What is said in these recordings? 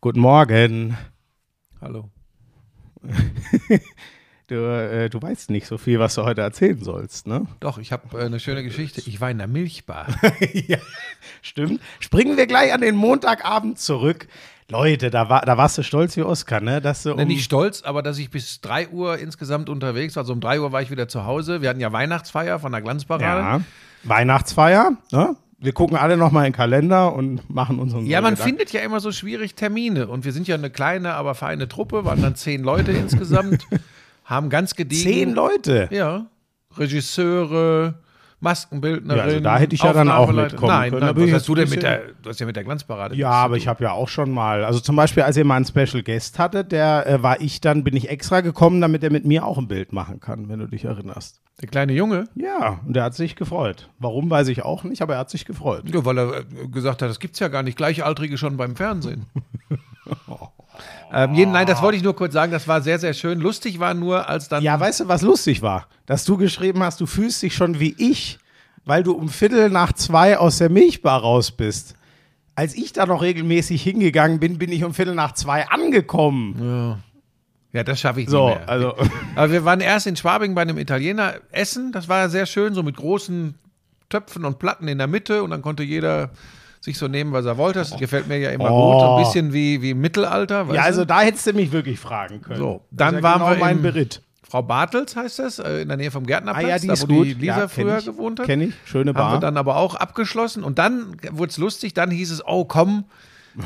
Guten Morgen. Hallo. Du, äh, du weißt nicht so viel, was du heute erzählen sollst, ne? Doch, ich habe äh, eine schöne Geschichte. Ich war in der Milchbar. ja, stimmt. Springen wir gleich an den Montagabend zurück. Leute, da, war, da warst du stolz wie Oskar, ne? Dass du um, Ne, nicht stolz, aber dass ich bis 3 Uhr insgesamt unterwegs war. Also um 3 Uhr war ich wieder zu Hause. Wir hatten ja Weihnachtsfeier von der Glanzparade. ja, Weihnachtsfeier, ne? Wir gucken alle nochmal in den Kalender und machen unseren Ja, man findet ja immer so schwierig Termine. Und wir sind ja eine kleine, aber feine Truppe, waren dann zehn Leute insgesamt, haben ganz gediegen. Zehn Leute. Ja. Regisseure, Maskenbildnerin. Ja, also da hätte ich ja dann auch mitkommen Nein, können. Nein was hast du denn mit der, du hast ja mit der Glanzparade. Ja, aber ich habe ja auch schon mal, also zum Beispiel, als ihr mal einen Special Guest hattet, der äh, war ich dann, bin ich extra gekommen, damit er mit mir auch ein Bild machen kann, wenn du dich erinnerst. Der kleine Junge, Ja, und der hat sich gefreut. Warum, weiß ich auch nicht, aber er hat sich gefreut. ja, weil er äh, gesagt hat, das gibt's ja gar nicht. Gleichaltrige schon beim Fernsehen. ähm, jeden, nein, das wollte ich nur kurz sagen. Das war sehr, sehr schön. Lustig war nur, als dann. Ja, weißt du, was lustig war? Dass du geschrieben hast, du fühlst dich schon wie ich, weil du um Viertel nach zwei aus der Milchbar raus bist. Als ich da noch regelmäßig hingegangen bin, bin ich um Viertel nach zwei angekommen. Ja, das schaffe ich So, nicht mehr. also Aber wir waren erst in Schwabing bei einem Italiener essen. Das war ja sehr schön, so mit großen Töpfen und Platten in der Mitte. Und dann konnte jeder sich so nehmen, was er wollte. Das gefällt mir ja immer Oh. gut. So ein bisschen wie, wie im Mittelalter. Ja, also du? da hättest du mich wirklich fragen können. So, dann ja waren genau wir mein Beritt. Frau Bartels heißt das, äh, in der Nähe vom Gärtnerplatz, Ah ja, die da ist wo gut. die Lisa Ja, früher ich. gewohnt hat. Kenn ich. Schöne Haben Bar. wir dann aber auch abgeschlossen. Und dann wurde es lustig. Dann hieß es, oh komm,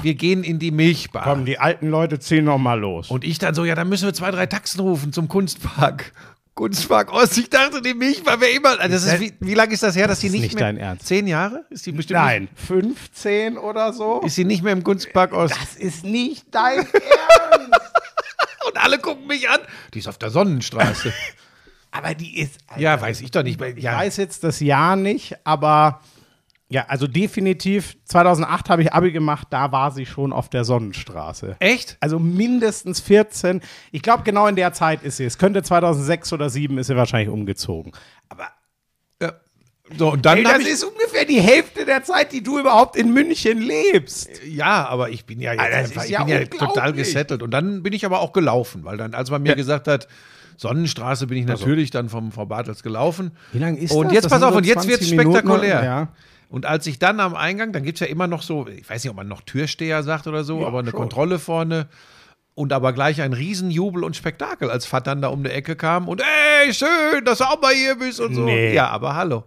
wir gehen in die Milchbar. Komm, die alten Leute ziehen noch mal los. Und ich dann so, ja, dann müssen wir zwei, drei Taxen rufen zum Kunstpark. Kunstpark Ost. Ich dachte, die Milchbar wäre immer. Also das ist, wie, wie lange ist das her, dass ist nicht, nicht mehr. dein Ernst. Zehn Jahre? Ist die bestimmt Nein, 15 oder so? Ist sie nicht mehr im Kunstpark Ost? das ist nicht dein Ernst. Und alle gucken mich an. Die ist auf der Sonnenstraße. Aber die ist. ja, weiß ich doch nicht. Ich Ja, weiß jetzt das Jahr nicht, aber ja, also definitiv 2008 habe ich Abi gemacht, da war sie schon auf der Sonnenstraße. echt? Also mindestens 14. Ich glaube, genau in der Zeit ist sie. Es könnte 2006 oder 2007 ist sie wahrscheinlich umgezogen. Aber Ja. So, und dann ey, das ist ungefähr die Hälfte der Zeit, die du überhaupt in München lebst. Ja, aber ich bin ja jetzt Alter, einfach, ich ja bin ja total gesettelt. Und dann bin ich aber auch gelaufen, weil dann, als man mir gesagt hat, Sonnenstraße, bin ich natürlich dann vom Frau Bartels gelaufen. Wie lang ist Und das? jetzt Das pass auf, und jetzt 20 wird es Minuten, spektakulär. ja. Und als ich dann am Eingang, dann gibt es ja immer noch so, ich weiß nicht, ob man noch Türsteher sagt oder so, Ja, aber eine schon. Kontrolle vorne. Und aber gleich ein Riesenjubel und Spektakel, als Fat dann da um die Ecke kam und ey, schön, dass du auch mal hier bist und so. Nee. Ja, aber hallo.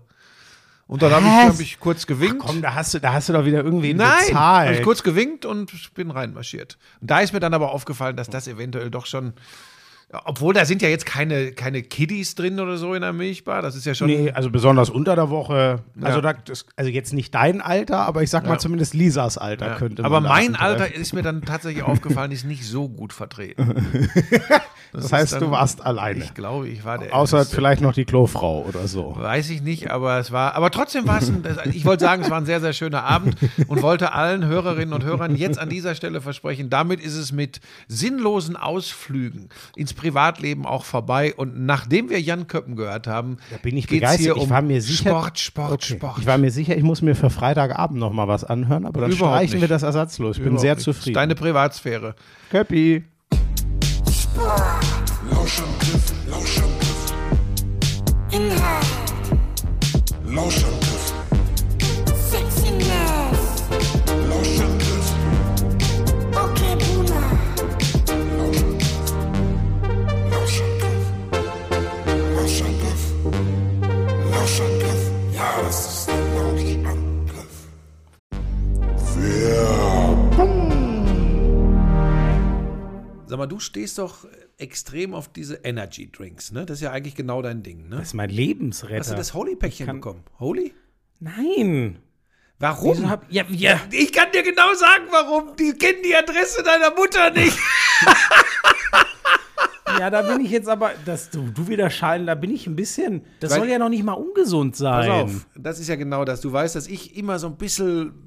Und dann habe ich, hab ich kurz gewinkt. Komm, da hast du, da hast du doch wieder irgendwie Nein, habe bezahlt. ich kurz gewinkt und bin reinmarschiert. Und da ist mir dann aber aufgefallen, dass das eventuell doch schon, obwohl da sind ja jetzt keine, keine Kiddies drin oder so in der Milchbar, das ist ja schon, Nee, also besonders unter der Woche. Also, Ja. da, das, also jetzt nicht dein Alter, aber ich sag mal Ja. zumindest Lisas Alter ja. könnte man aber mein. Alter ist mir dann tatsächlich aufgefallen, ist nicht so gut vertreten. Das ist heißt, dann- du warst alleine. Ich glaube, ich war der Außer Älteste. vielleicht noch die Klofrau oder so. Weiß ich nicht, aber es war, aber trotzdem war es ein, das- ich wollte sagen, es war ein sehr, sehr schöner Abend und wollte allen Hörerinnen und Hörern jetzt an dieser Stelle versprechen, damit ist es mit sinnlosen Ausflügen ins Privatleben auch vorbei und nachdem wir Jan Köppen gehört haben, Da bin ich geht's begeistert. hier ich um war mir sicher, Sport, Sport, Okay. Sport. Ich war mir sicher, ich muss mir für Freitagabend noch mal was anhören, aber dann Überhaupt streichen wir nicht. das ersatzlos. Ich bin Überhaupt sehr nicht. zufrieden. Deine Privatsphäre. Köppi. Lauschangriff, Lauschangriff. Inhalt, Lauschangriff, Sag mal, du stehst doch extrem auf diese Energy Drinks, ne? Das ist ja eigentlich genau dein Ding, ne? Das ist mein Lebensretter. Hast du das Holy-Päckchen bekommen? Holy? Nein. Warum? Hab, ja, ja. Ich kann dir genau sagen, warum. Die kennen die Adresse deiner Mutter nicht. ja, da bin ich jetzt aber, dass du, du wieder scheinen, da bin ich ein bisschen, das Weil- soll ja noch nicht mal ungesund sein. Pass auf, das ist ja genau das. Du weißt, dass ich immer so ein bisschen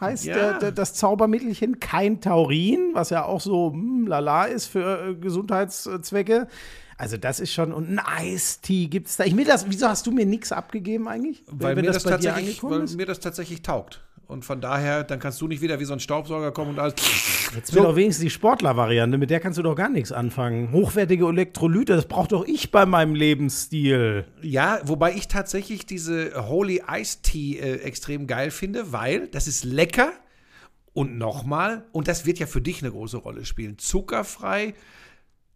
heißt Ja. der, der, das Zaubermittelchen. Kein Taurin, was ja auch so hm, lala ist für äh, Gesundheitszwecke. Also das ist schon, und ein Eistee gibt's da. Ich mir das, wieso hast du mir nichts abgegeben eigentlich? Weil, mir das, dir tatsächlich, weil mir das tatsächlich taugt. Und von daher, dann kannst du nicht wieder wie so ein Staubsauger kommen und alles. Jetzt will doch wenigstens die Sportler-Variante, mit der kannst du doch gar nichts anfangen. Hochwertige Elektrolyte, das braucht doch ich bei meinem Lebensstil. Ja, wobei ich tatsächlich diese Holy Ice Tea äh, extrem geil finde, weil das ist lecker und nochmal, und das wird ja für dich eine große Rolle spielen, zuckerfrei,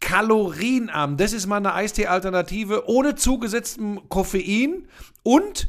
kalorienarm. Das ist mal eine Eistee-Alternative ohne zugesetztem Koffein und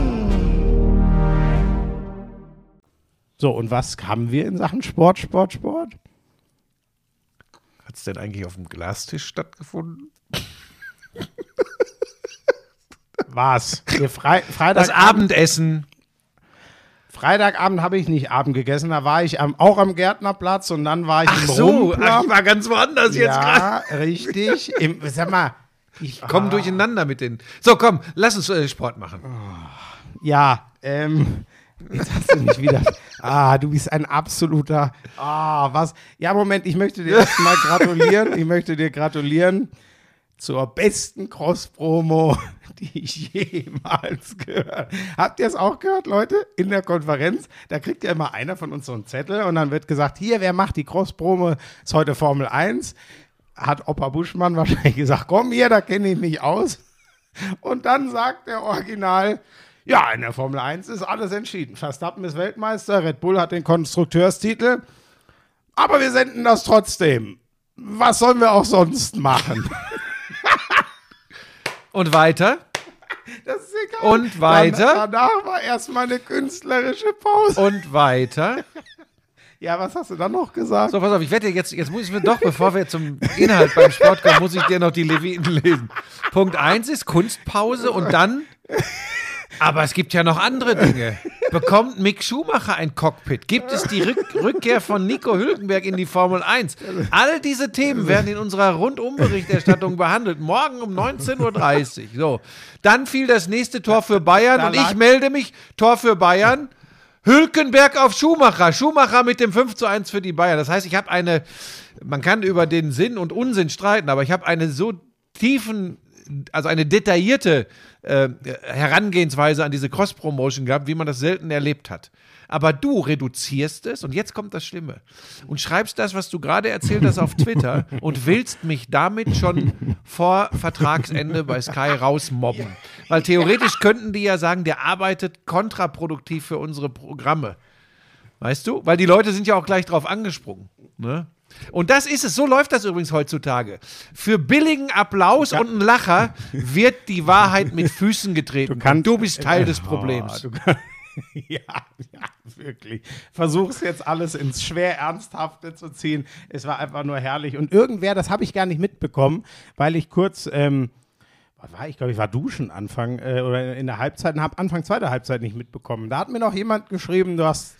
So, und was haben wir in Sachen Sport, Sport, Sport? Hat es denn eigentlich auf dem Glastisch stattgefunden? Was? Frei Freitag Das Abendessen. Freitagabend habe ich nicht Abend gegessen, da war ich am, auch am Gärtnerplatz und dann war ich Ach im so, Rumpler. ich war ganz woanders jetzt gerade. Ja, richtig. Im, sag mal, ich Komm durcheinander mit den. So, komm, lass uns äh, Sport machen. Ja, ähm, jetzt hast du mich wieder. Ah, du bist ein absoluter. Ah, was? Ja, Moment, ich möchte dir erstmal gratulieren. Ich möchte dir gratulieren zur besten Cross-Promo, die ich jemals gehört. Habt ihr es auch gehört, Leute? In der Konferenz, da kriegt ja immer einer von uns so einen Zettel und dann wird gesagt, hier, wer macht die Cross-Promo? Ist heute Formel 1. Hat Opa Buschmann wahrscheinlich gesagt, komm hier, da kenne ich mich aus. Und dann sagt der Original, ja, in der Formel 1 ist alles entschieden. Verstappen ist Weltmeister, Red Bull hat den Konstrukteurstitel, aber wir senden das trotzdem. Was sollen wir auch sonst machen? Und weiter. Das ist egal. Und weiter? Dann, danach war erstmal eine künstlerische Pause. Und weiter. Ja, was hast du dann noch gesagt? So, pass auf, ich dir jetzt, jetzt muss ich mir doch, bevor wir zum Inhalt beim Sport kommen, muss ich dir noch die Leviten lesen. Punkt 1 ist Kunstpause und dann. Aber es gibt ja noch andere Dinge. Bekommt Mick Schumacher ein Cockpit? Gibt es die Rück Rückkehr von Nico Hülkenberg in die Formel 1? All diese Themen werden in unserer Rundumberichterstattung behandelt. Morgen um 19.30 Uhr. So. Dann fiel das nächste Tor für Bayern und ich melde mich. Tor für Bayern. Hülkenberg auf Schumacher. Schumacher mit dem 5 zu 1 für die Bayern. Das heißt, ich habe eine, man kann über den Sinn und Unsinn streiten, aber ich habe eine so tiefen, also eine detaillierte äh, Herangehensweise an diese Cross-Promotion gehabt, wie man das selten erlebt hat. Aber du reduzierst es, und jetzt kommt das Schlimme, und schreibst das, was du gerade erzählt hast, auf Twitter und willst mich damit schon vor Vertragsende bei Sky rausmobben. Weil theoretisch könnten die ja sagen, der arbeitet kontraproduktiv für unsere Programme. Weißt du? Weil die Leute sind ja auch gleich drauf angesprungen. Ne? Und das ist es, so läuft das übrigens heutzutage. Für billigen Applaus und einen Lacher wird die Wahrheit mit Füßen getreten. kannst- du bist Teil des Oh, Problems. du kann- ja, ja, wirklich. Versuch's jetzt alles ins schwer Ernsthafte zu ziehen. Es war einfach nur herrlich. Und irgendwer, das habe ich gar nicht mitbekommen, weil ich kurz, ähm, was war ich glaube, ich war duschen Anfang äh, oder in der Halbzeit und habe Anfang zweiter Halbzeit nicht mitbekommen. Da hat mir noch jemand geschrieben, du hast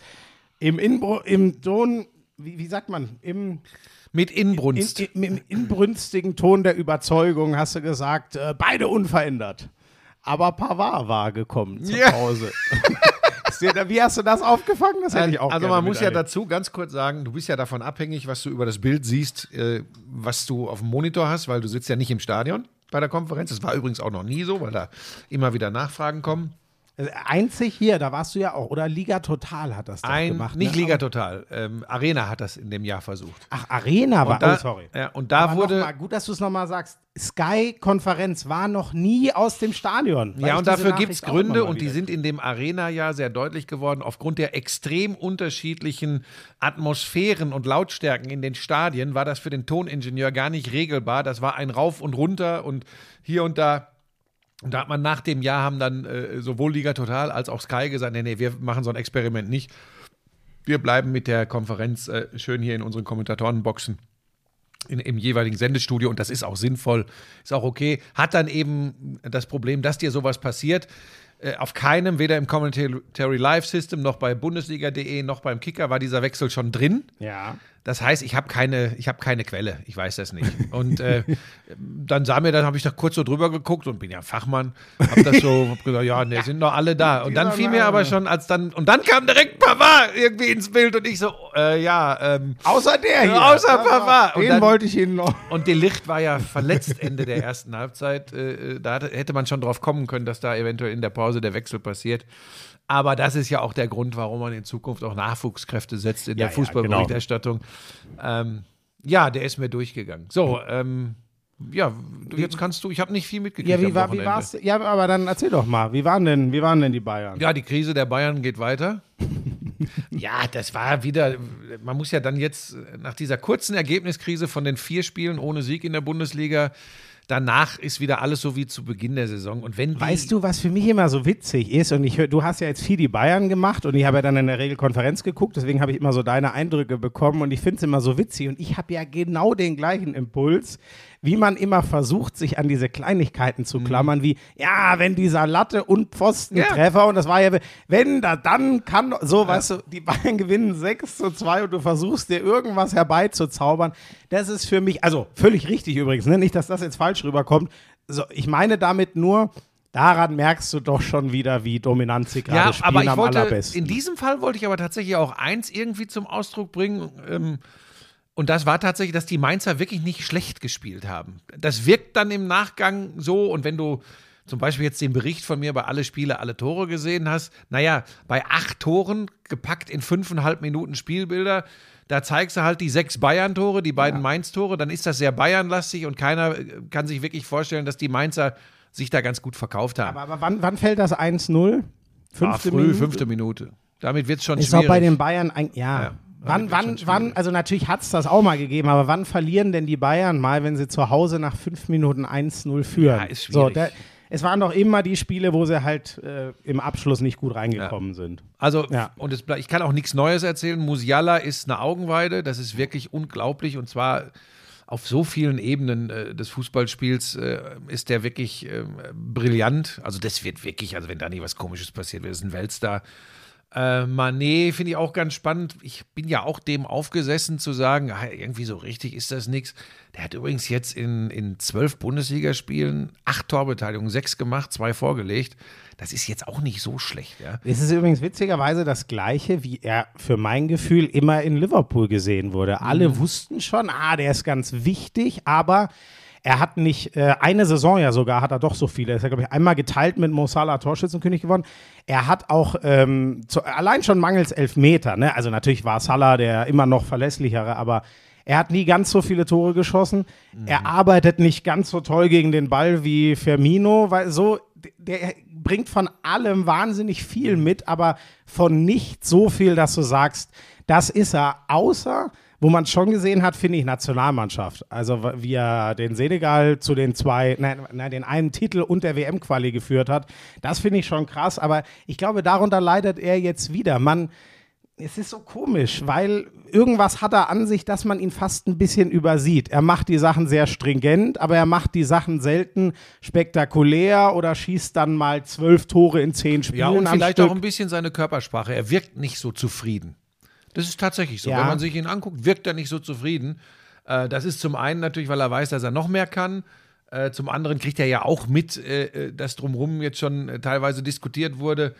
im, Inbru im Ton, wie, wie sagt man, im Mit in, Inbrunst. in, im inbrünstigen Ton der Überzeugung hast du gesagt, äh, beide unverändert. Aber Pavard war gekommen zur Ja. Pause. Wie hast du das aufgefangen? Das hätte ich auch also man muss ja dazu ganz kurz sagen, du bist ja davon abhängig, was du über das Bild siehst, äh, was du auf dem Monitor hast, weil du sitzt ja nicht im Stadion bei der Konferenz. Das war übrigens auch noch nie so, weil da immer wieder Nachfragen kommen. Einzig hier, da warst du ja auch. Oder Liga Total hat das Ein, gemacht. nicht ne? Liga Total, ähm, Arena hat das in dem Jahr versucht. Ach, Arena war. da, oh, sorry. Ja, und da Aber wurde. mal, gut, dass du es nochmal sagst. Sky-Konferenz war noch nie aus dem Stadion. Ja, und dafür gibt es Gründe und die sind in dem Arena-Jahr sehr deutlich geworden, aufgrund der extrem unterschiedlichen Atmosphären und Lautstärken in den Stadien war das für den Toningenieur gar nicht regelbar. Das war ein Rauf und Runter und hier und da. Und da hat man nach dem Jahr haben dann äh, sowohl Liga Total als auch Sky gesagt, nee, nee, wir machen so ein Experiment nicht. Wir bleiben mit der Konferenz äh, schön hier in unseren Kommentatorenboxen in, im jeweiligen Sendestudio und das ist auch sinnvoll, ist auch okay. Hat dann eben das Problem, dass dir sowas passiert. Äh, Auf keinem, weder im Commentary Live System noch bei Bundesliga.de noch beim Kicker war dieser Wechsel schon drin. Ja. Das heißt, ich habe keine, ich habe keine Quelle, ich weiß das nicht. Und äh, dann sah mir, dann habe ich da kurz so drüber geguckt und bin ja Fachmann, habe das so hab gesagt, ja, ne, sind doch alle da. Und dann fiel mir aber schon, als dann und dann kam direkt Pavard irgendwie ins Bild und ich so, äh, ja, ähm, Außer der hier. Außer Pavard. Und Den dann- wollte ich Ihnen noch. und De Licht war ja verletzt Ende der ersten Halbzeit. Äh, da hatte, hätte man schon drauf kommen können, dass da eventuell in der Pause der Wechsel passiert. Aber das ist ja auch der Grund, warum man in Zukunft auch Nachwuchskräfte setzt in Ja, der ja, Fußballberichterstattung. ähm, ja, der ist mir durchgegangen. So, ähm, ja, jetzt kannst du, ich habe nicht viel mitgekriegt. Ja, wie, war, wie war's? Ja, aber dann erzähl doch mal. Wie waren denn, wie waren denn die Bayern? Ja, die Krise der Bayern geht weiter. ja, das war wieder, man muss ja dann jetzt nach dieser kurzen Ergebniskrise von den vier Spielen ohne Sieg in der Bundesliga, danach ist wieder alles so wie zu Beginn der Saison. Und wenn Weißt du, was für mich immer so witzig ist? Und ich hör, du hast ja jetzt viel die Bayern gemacht und ich habe ja dann in der Regel Konferenz geguckt, deswegen habe ich immer so deine Eindrücke bekommen und ich finde es immer so witzig. Und ich habe ja genau den gleichen Impuls, wie man immer versucht, sich an diese Kleinigkeiten zu klammern, wie, ja, wenn dieser Latte und Pfosten Ja. Treffer und das war ja, wenn da, dann kann, so, weißt du, die Bayern gewinnen 6 zu 2 und du versuchst dir irgendwas herbeizuzaubern. Das ist für mich, also völlig richtig übrigens, ne? nicht, dass das jetzt falsch rüberkommt. So, ich meine damit nur, daran merkst du doch schon wieder, wie dominant sie gerade ja, spielen aber ich am wollte, allerbesten. in diesem Fall wollte ich aber tatsächlich auch eins irgendwie zum Ausdruck bringen. Ähm, und das war tatsächlich, dass die Mainzer wirklich nicht schlecht gespielt haben. Das wirkt dann im Nachgang so. Und wenn du zum Beispiel jetzt den Bericht von mir bei alle Spiele, alle Tore gesehen hast, naja, bei acht Toren gepackt in fünfeinhalb Minuten Spielbilder, da zeigst du halt die sechs Bayern-Tore, die beiden Mainz-Tore, dann ist das sehr Bayernlastig und keiner äh, kann sich wirklich vorstellen, dass die Mainzer sich da ganz gut verkauft haben. aber aber wann, wann fällt das 1-0? Ah, Fünfte früh, Minute? fünfte Minute. Damit wird es schon Ist schwierig. auch bei den Bayern, ein, ja. Ja, Wann, wann, wann, also natürlich hat es das auch mal gegeben, aber wann verlieren denn die Bayern mal, wenn sie zu Hause nach fünf Minuten 1-0 führen? Ja, ist so, schwierig. da, es waren doch immer die Spiele, wo sie halt äh, im Abschluss nicht gut reingekommen sind. Also, Ja. und es, ich kann auch nichts Neues erzählen. Musiala ist eine Augenweide. Das ist wirklich unglaublich. Und zwar auf so vielen Ebenen äh, des Fußballspiels äh, ist der wirklich äh, brillant. Also, das wird wirklich, also, wenn da nicht was Komisches passiert, wird es ein Weltstar. Äh, Mané finde ich auch ganz spannend. Ich bin ja auch dem aufgesessen zu sagen, ah, irgendwie so richtig ist das nichts. Der hat übrigens jetzt in, in zwölf Bundesligaspielen acht Torbeteiligungen, sechs gemacht, zwei vorgelegt. Das ist jetzt auch nicht so schlecht, ja. Es ist übrigens witzigerweise das Gleiche, wie er für mein Gefühl immer in Liverpool gesehen wurde. Alle Mhm. wussten schon, ah, der ist ganz wichtig, aber er hat nicht, äh, eine Saison ja sogar, hat er doch so viele. Er ist ja, glaube ich, einmal geteilt mit Mo Salah Torschützenkönig geworden. Er hat auch ähm, zu, allein schon mangels Elfmeter, ne? Also natürlich war Salah der immer noch verlässlichere, aber er hat nie ganz so viele Tore geschossen. Er arbeitet nicht ganz so toll gegen den Ball wie Firmino, weil so, der bringt von allem wahnsinnig viel mit, aber von nicht so viel, dass du sagst, das ist er, außer, wo man schon gesehen hat, finde ich, Nationalmannschaft. Also wie er den Senegal zu den zwei, nein, nein den einen Titel und der WM-Quali geführt hat, das finde ich schon krass, aber ich glaube, darunter leidet er jetzt wieder. Man, es ist so komisch, weil irgendwas hat er an sich, dass man ihn fast ein bisschen übersieht. Er macht die Sachen sehr stringent, aber er macht die Sachen selten spektakulär oder schießt dann mal zwölf Tore in zehn Spielen Ja, und vielleicht Stück. auch ein bisschen seine Körpersprache. Er wirkt nicht so zufrieden. Das ist tatsächlich so. Ja. Wenn man sich ihn anguckt, wirkt er nicht so zufrieden. Äh, das ist zum einen natürlich, weil er weiß, dass er noch mehr kann. Äh, zum anderen kriegt er ja auch mit, äh, äh, dass drumherum jetzt schon äh, teilweise diskutiert wurde.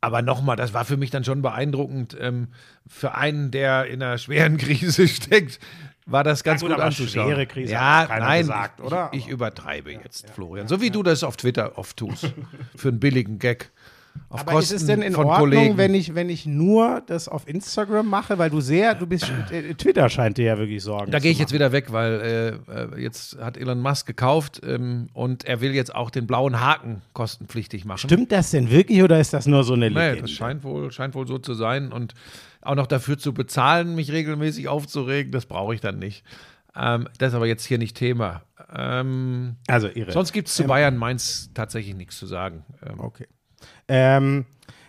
Aber nochmal, das war für mich dann schon beeindruckend. Ähm, für einen, der in einer schweren Krise steckt, war das ganz gut, gut aber anzuschauen. schwere Krise ja, nein, gesagt, oder? Ich, ich übertreibe jetzt, Florian. So wie du das auf Twitter oft tust. für einen billigen Gag. Auf Aber ist es denn in Ordnung, Kollegen. wenn ich, wenn ich nur das auf Instagram mache? Weil du sehr, du bist, äh, Twitter scheint dir ja wirklich Sorgen Da gehe ich machen. jetzt wieder weg, weil äh, äh, jetzt hat Elon Musk gekauft ähm, und er will jetzt auch den blauen Haken kostenpflichtig machen. Stimmt das denn wirklich oder ist das nur so eine Legende? Nee, das scheint wohl, scheint wohl so zu sein. Und auch noch dafür zu bezahlen, mich regelmäßig aufzuregen, das brauche ich dann nicht. Ähm, das ist aber jetzt hier nicht Thema. Ähm, also irre. sonst gibt es zu Bayern Mainz tatsächlich nichts zu sagen. Ähm, Okay. Ähm,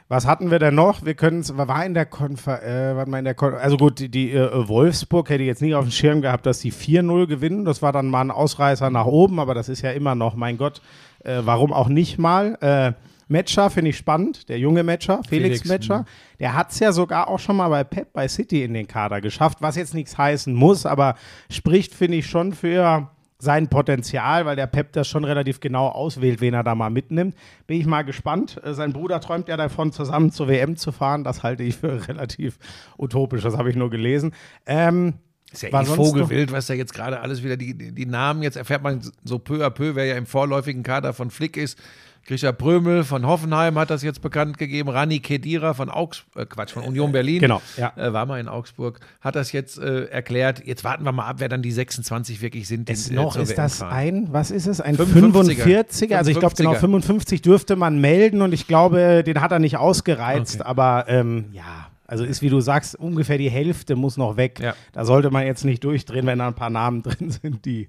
was hatten wir denn noch? Wir können es, war in der Konfer äh, mal in der Kon also gut, die, die äh, Wolfsburg hätte ich jetzt nicht auf dem Schirm gehabt, dass die 4-0 gewinnen. Das war dann mal ein Ausreißer nach oben, aber das ist ja immer noch, mein Gott, äh, warum auch nicht mal? Äh, Metscher finde ich spannend, der junge Metscher, Felix, Felix, Metscher. Der hat es ja sogar auch schon mal bei Pep bei City in den Kader geschafft, was jetzt nichts heißen muss, aber spricht, finde ich, schon für sein Potenzial, weil der Pep das schon relativ genau auswählt, wen er da mal mitnimmt. Bin ich mal gespannt. Äh, Sein Bruder träumt ja davon, zusammen zur WM zu fahren. Das halte ich für relativ utopisch. Das habe ich nur gelesen. Ähm, Ist ja War eh Vogelwild, was da jetzt gerade alles wieder die, die, die Namen, jetzt erfährt man so peu à peu, wer ja im vorläufigen Kader von Flick ist. Grisha Prömel von Hoffenheim hat das jetzt bekannt gegeben. Rani Kedira von Augsburg, äh Quatsch, von Union Berlin. genau, ja. Äh, war mal in Augsburg, hat das jetzt äh, erklärt. Jetzt warten wir mal ab, wer dann die 26 wirklich sind. die, es äh, noch ist das fahren. ein, was ist es? Ein 55er. 45er. Also ich glaube genau 55er. 55 dürfte man melden und ich glaube, den hat er nicht ausgereizt, Okay. aber ähm, ja. Also ist, wie du sagst, ungefähr die Hälfte muss noch weg. Ja. Da sollte man jetzt nicht durchdrehen, wenn da ein paar Namen drin sind, die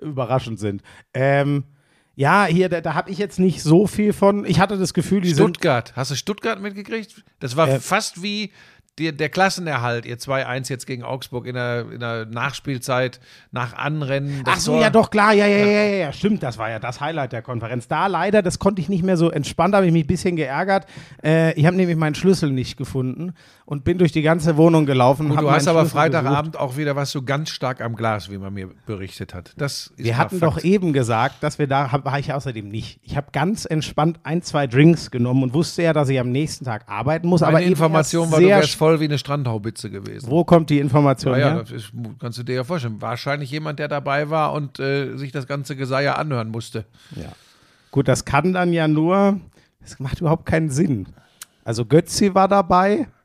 überraschend sind. Ähm, ja, hier, da, da habe ich jetzt nicht so viel von. Ich hatte das Gefühl, die sind Stuttgart. Hast du Stuttgart mitgekriegt? Das war Äh, fast wie der, der Klassenerhalt, ihr 2-1 jetzt gegen Augsburg in der, in der Nachspielzeit, nach Anrennen. Ach so, Tor- ja doch, klar, ja, ja, ja, ja, ja, stimmt, das war ja das Highlight der Konferenz. Da leider, das konnte ich nicht mehr so entspannt, habe ich mich ein bisschen geärgert. Äh, ich habe nämlich meinen Schlüssel nicht gefunden und bin durch die ganze Wohnung gelaufen. Hab du hast aber Schlüssel gesucht. Freitagabend auch wieder was so ganz stark am Glas, wie man mir berichtet hat. Das Wir hatten Fakt. doch eben gesagt, dass wir da, war ich außerdem nicht. Ich habe ganz entspannt ein, zwei Drinks genommen und wusste ja, dass ich am nächsten Tag arbeiten muss. Meine aber Information war, du wärst voll wie eine Strandhaubitze gewesen. Wo kommt die Information Ja, ja, her? das ist, kannst du dir ja vorstellen. Wahrscheinlich jemand, der dabei war und äh, sich das ganze Geseier anhören musste. Gut, das kann dann ja nur, das macht überhaupt keinen Sinn. Also Götzi war dabei.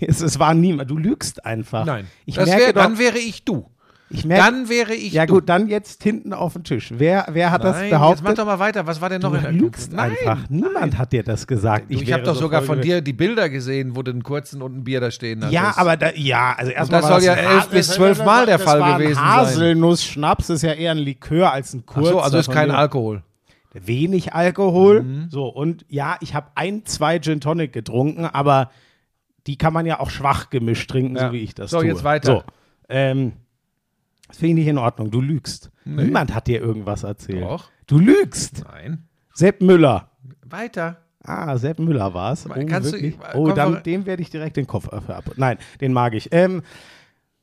Es, es war niemand. Du lügst einfach. Nein. Ich wär, doch, dann wäre ich du. Ich merke, Dann wäre ich ja gut, dann jetzt hinten auf dem Tisch. Wer, wer hat das Nein, behauptet? jetzt mach doch mal weiter. Was war denn noch du in der lügst Nein, einfach. Niemand hat dir das gesagt. Ich wäre habe doch so sogar von dir die Bilder gesehen, wo du einen kurzen und ein Bier da stehen hast. Ja, aber da, ja, also erstmal das soll ja elf bis das- zwölf das- Mal der das Fall gewesen sein. Haselnuss-Schnaps ist ja eher ein Likör als ein kurzer. so, also ist kein. Alkohol. wenig Alkohol. Mhm. So, und ja, ich habe ein, zwei Gin Tonic getrunken, aber die kann man ja auch schwach gemischt trinken, Ja. so wie ich das So, tue. jetzt weiter. So, ähm, das finde ich nicht in Ordnung. Du lügst. Niemand hat dir irgendwas erzählt. Doch. Du lügst. Nein. Sepp Müller. Weiter. Ah, Sepp Müller war es. Oh, Kannst du- wirklich? äh, oh komm, dann, dem werde ich direkt den Kopf dafür ab. Nein, den mag ich. Ähm,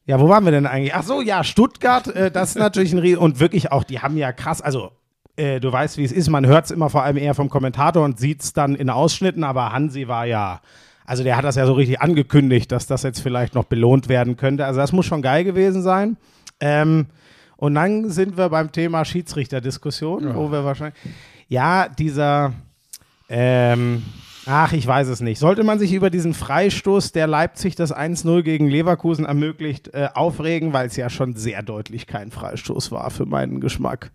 ja, wo waren wir denn eigentlich? Ach so, ja, Stuttgart, äh, das ist natürlich ein Riesen. Und wirklich auch, die haben ja krass, also äh, du weißt, wie es ist, man hört es immer vor allem eher vom Kommentator und sieht es dann in Ausschnitten, aber Hansi war ja, also der hat das ja so richtig angekündigt, dass das jetzt vielleicht noch belohnt werden könnte. Also das muss schon geil gewesen sein. Ähm, und dann sind wir beim Thema Schiedsrichterdiskussion, wo wir wahrscheinlich, ja, dieser, ähm, ach, ich weiß es nicht. Sollte man sich über diesen Freistoß, der Leipzig das 1-0 gegen Leverkusen ermöglicht, äh, aufregen, weil es ja schon sehr deutlich kein Freistoß war für meinen Geschmack.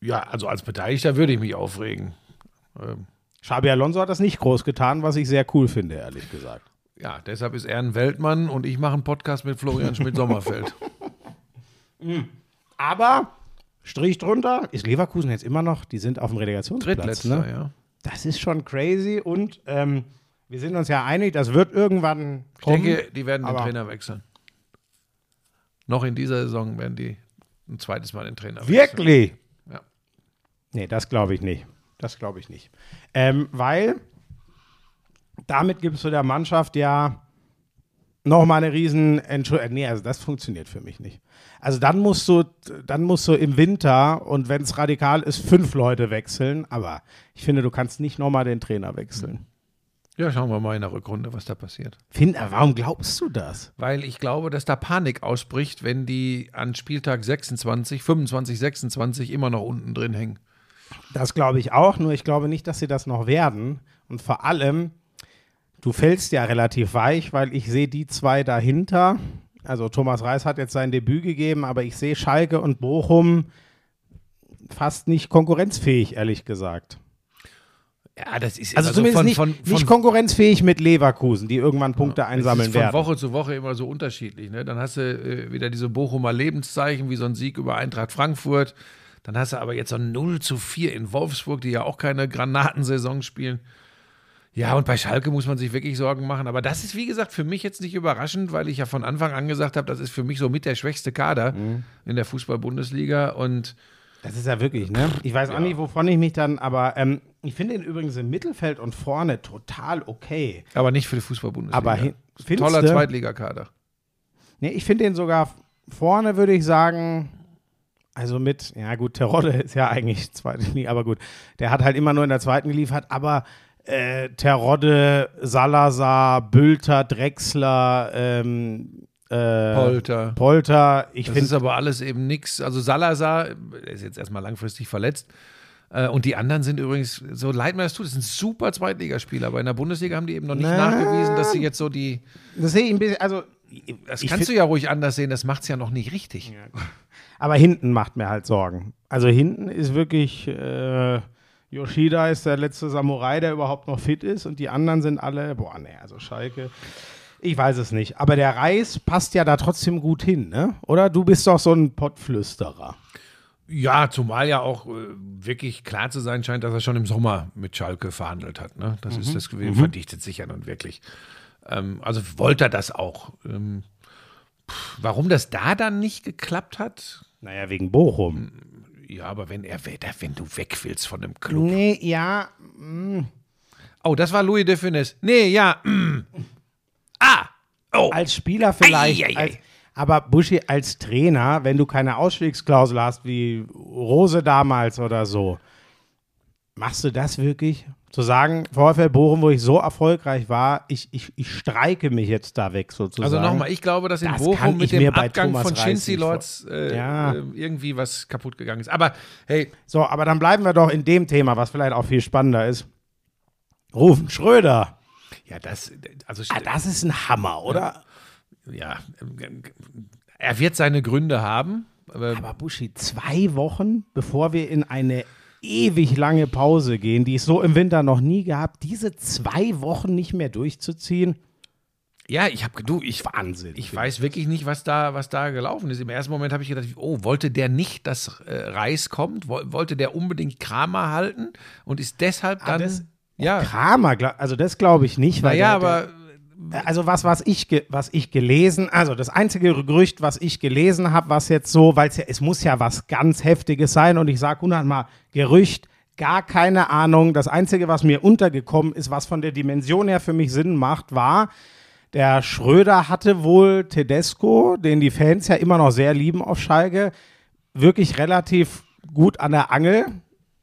Ja, also als Beteiligter würde ich mich aufregen. Ähm, Xabi Alonso hat das nicht groß getan, was ich sehr cool finde, ehrlich gesagt. ja, deshalb ist er ein Weltmann und ich mache einen Podcast mit Florian Schmidt-Sommerfeld. Aber Strich drunter, ist Leverkusen jetzt immer noch, die sind auf dem Relegationsplatz. Ne? ja. Das ist schon crazy und ähm, Wir sind uns ja einig, das wird irgendwann Ich kommen. denke, die werden den Trainer wechseln. Noch in dieser Saison werden die ein zweites Mal den Trainer wechseln. Wirklich? Ja. Nee, das glaube ich nicht. Das glaube ich nicht. Ähm, weil damit gibst du der Mannschaft ja nochmal eine riesen Entschuldigung. Nee, also das funktioniert für mich nicht. Also dann musst du, dann musst du im Winter und wenn es radikal ist, fünf Leute wechseln. Aber ich finde, du kannst nicht nochmal den Trainer wechseln. Ja, schauen wir mal in der Rückrunde, was da passiert. Find, warum glaubst du das? Weil ich glaube, dass da Panik ausbricht, wenn die an Spieltag 26, 25, 26 immer noch unten drin hängen. Das glaube ich auch, nur ich glaube nicht, dass sie das noch werden. Und vor allem, du fällst ja relativ weich, weil ich sehe die zwei dahinter. Also Thomas Reis hat jetzt sein Debüt gegeben, aber ich sehe Schalke und Bochum fast nicht konkurrenzfähig, ehrlich gesagt. Ja, das ist Also immer so zumindest von, nicht, von, von, nicht konkurrenzfähig mit Leverkusen, die irgendwann Punkte Das einsammeln ist von werden. Woche zu Woche immer so unterschiedlich. Ne? Dann hast du äh, wieder diese Bochumer Lebenszeichen, wie so ein Sieg über Eintracht Frankfurt. Dann hast du aber jetzt so ein 0 zu 4 in Wolfsburg, die ja auch keine Granatensaison spielen. Ja, und bei Schalke muss man sich wirklich Sorgen machen. Aber das ist, wie gesagt, für mich jetzt nicht überraschend, weil ich ja von Anfang an gesagt habe, das ist für mich so mit der schwächste Kader Mhm. in der Fußball-Bundesliga. Und Das ist ja wirklich, ne? Ich weiß auch nicht, wovon ich mich dann, aber ähm, ich finde ihn übrigens im Mittelfeld und vorne total okay. aber nicht für die Fußball-Bundesliga. Aber hin- Toller? Zweitligakader. Nee, ich finde ihn sogar vorne, würde ich sagen, also mit, ja gut, Terodde ist ja eigentlich zweite Liga, aber gut, der hat halt immer nur in der zweiten geliefert, aber äh, Terodde, Salazar, Bülter, Drexler, ähm, äh, Polter. Polter, ich Das finde ist aber alles eben nichts. Also Salazar ist jetzt erstmal langfristig verletzt. Äh, Und die anderen sind übrigens, so leid mir das tut, das sind super Zweitligaspieler, aber in der Bundesliga haben die eben noch nicht Na. nachgewiesen, dass sie jetzt so die. das sehe ich ein bisschen, also Das kannst du ja ruhig anders sehen, das macht es ja noch nicht richtig. Aber hinten macht mir halt Sorgen. Also hinten ist wirklich äh, Yoshida ist der letzte Samurai, der überhaupt noch fit ist und die anderen sind alle, boah, nee, also Schalke. Ich weiß es nicht. Aber der Reis passt ja da trotzdem gut hin, ne? Oder? Du bist doch so ein Pottflüsterer. Ja, zumal ja auch äh, wirklich klar zu sein scheint, dass er schon im Sommer mit Schalke verhandelt hat. Ne? Das ist das verdichtet sich ja nun wirklich. Ähm, also wollte er das auch. Ähm, pff, warum das da dann nicht geklappt hat? Naja, wegen Bochum. Ja, aber wenn er wenn du weg willst von dem Club. Nee, ja. Oh, das war Louis de Funès. Nee, ja. mm. Ah. Oh. Als Spieler vielleicht. Ei, ei, ei. Als, aber Buschi, als Trainer, wenn du keine Ausstiegsklausel hast, wie Rose damals oder so, machst du das wirklich? Zu sagen, VfL Bochum, wo ich so erfolgreich war, ich, ich, ich streike mich jetzt da weg sozusagen. Also nochmal, ich glaube, dass in Das Bochum mit dem Abgang Thomas von Shinzi Lords äh, Ja. äh, irgendwie was kaputt gegangen ist. Aber hey, So, aber dann bleiben wir doch in dem Thema, was vielleicht auch viel spannender ist. Rufen Schröder. ja, das, also Ah, das ist ein Hammer, oder? ja, ähm, er wird seine Gründe haben. Aber Aber Buschi, zwei Wochen, bevor wir in eine ewig lange Pause gehen, die es so im Winter noch nie gab, diese zwei Wochen nicht mehr durchzuziehen, ja, ich habe du, ich Wahnsinn. Ich weiß wirklich nicht, was da, was da gelaufen ist. Im ersten Moment habe ich gedacht, oh, wollte der nicht, dass äh, Reis kommt? Woll- Wollte der unbedingt Kramer halten und ist deshalb Ah, dann. das- ja, Kramer, also das glaube ich nicht. Weil der, aber der, also was, was ich, was ich gelesen, also das einzige Gerücht, was ich gelesen habe, was jetzt so, weil es ja, es muss ja was ganz Heftiges sein und ich sage hundertmal Gerücht, gar keine Ahnung. Das einzige, was mir untergekommen ist, was von der Dimension her für mich Sinn macht, war, der Schröder hatte wohl Tedesco, den die Fans ja immer noch sehr lieben auf Schalke, wirklich relativ gut an der Angel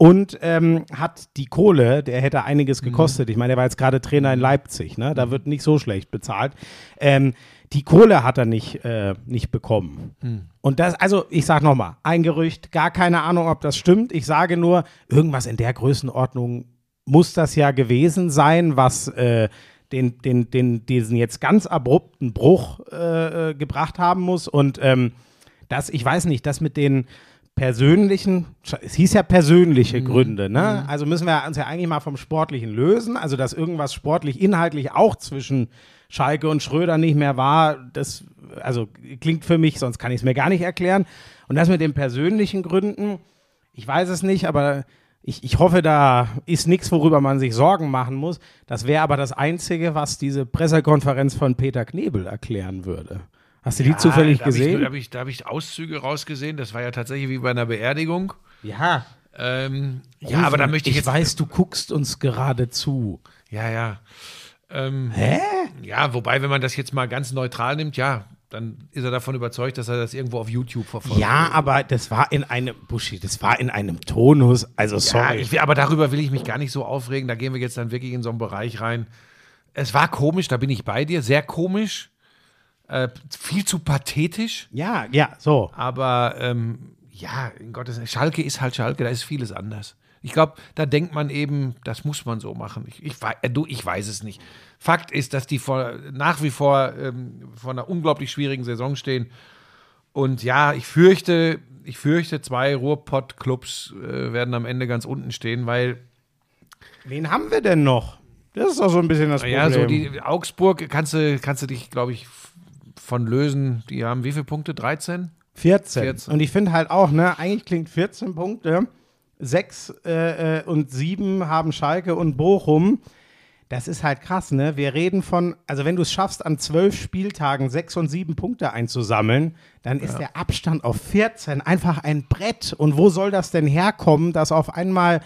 und ähm, hat die Kohle, der hätte einiges gekostet. Ich meine, der war jetzt gerade Trainer in Leipzig, ne? da wird nicht so schlecht bezahlt. Ähm, die Kohle hat er nicht, äh, nicht bekommen. Und das, also ich sage nochmal, ein Gerücht, gar keine Ahnung, ob das stimmt. Ich sage nur, irgendwas in der Größenordnung muss das ja gewesen sein, was äh, den, den, den, diesen jetzt ganz abrupten Bruch äh, äh, gebracht haben muss. Und ähm, das, ich weiß nicht, das mit den persönlichen, es hieß ja persönliche Gründe, ne? Also müssen wir uns ja eigentlich mal vom Sportlichen lösen. Also, dass irgendwas sportlich, inhaltlich auch zwischen Schalke und Schröder nicht mehr war, das, also klingt für mich, sonst kann ich es mir gar nicht erklären. Und das mit den persönlichen Gründen, ich weiß es nicht, aber Ich, ich hoffe, da ist nichts, worüber man sich Sorgen machen muss. Das wäre aber das Einzige, was diese Pressekonferenz von Peter Knebel erklären würde. Hast du die zufällig da hab ich- gesehen? Da habe ich, hab ich Auszüge rausgesehen. Das war ja tatsächlich wie bei einer Beerdigung. ja. Ähm, ja, aber da möchte ich, jetzt. weiß, du guckst uns gerade zu. Ja, ja. Ähm, Hä? ja, wobei, wenn man das jetzt mal ganz neutral nimmt, ja, dann ist er davon überzeugt, dass er das irgendwo auf YouTube verfolgt. Ja, aber das war in einem, Buschi, das war in einem Tonus. Also, Ja, sorry. ich will, aber darüber will ich mich gar nicht so aufregen. Da gehen wir jetzt dann wirklich in so einen Bereich rein. Es war komisch, da bin ich bei dir, sehr komisch, äh, viel zu pathetisch. ja, ja, so. Aber ähm, ja, in Gottes Schalke ist halt Schalke, da ist vieles anders. Ich glaube, da denkt man eben, das muss man so machen. Ich, ich, äh, du, ich weiß es nicht. Fakt ist, dass die vor, nach wie vor ähm, vor einer unglaublich schwierigen Saison stehen. Und ja, ich fürchte, ich fürchte, zwei Ruhrpott-Clubs äh, werden am Ende ganz unten stehen, weil Wen haben wir denn noch? Das ist doch so ein bisschen das Problem. ja, so die Augsburg kannst du, kannst du dich, glaube ich, von lösen. Die haben wie viele Punkte? 13? 14. 14. Und ich finde halt auch, ne, eigentlich klingt 14 Punkte. Sechs äh, äh, und sieben haben Schalke und Bochum. Das ist halt krass, ne? Wir reden von, also wenn du es schaffst, an zwölf Spieltagen sechs und sieben Punkte einzusammeln, dann ist der Abstand auf 14 einfach ein Brett. Und wo soll das denn herkommen, dass auf einmal,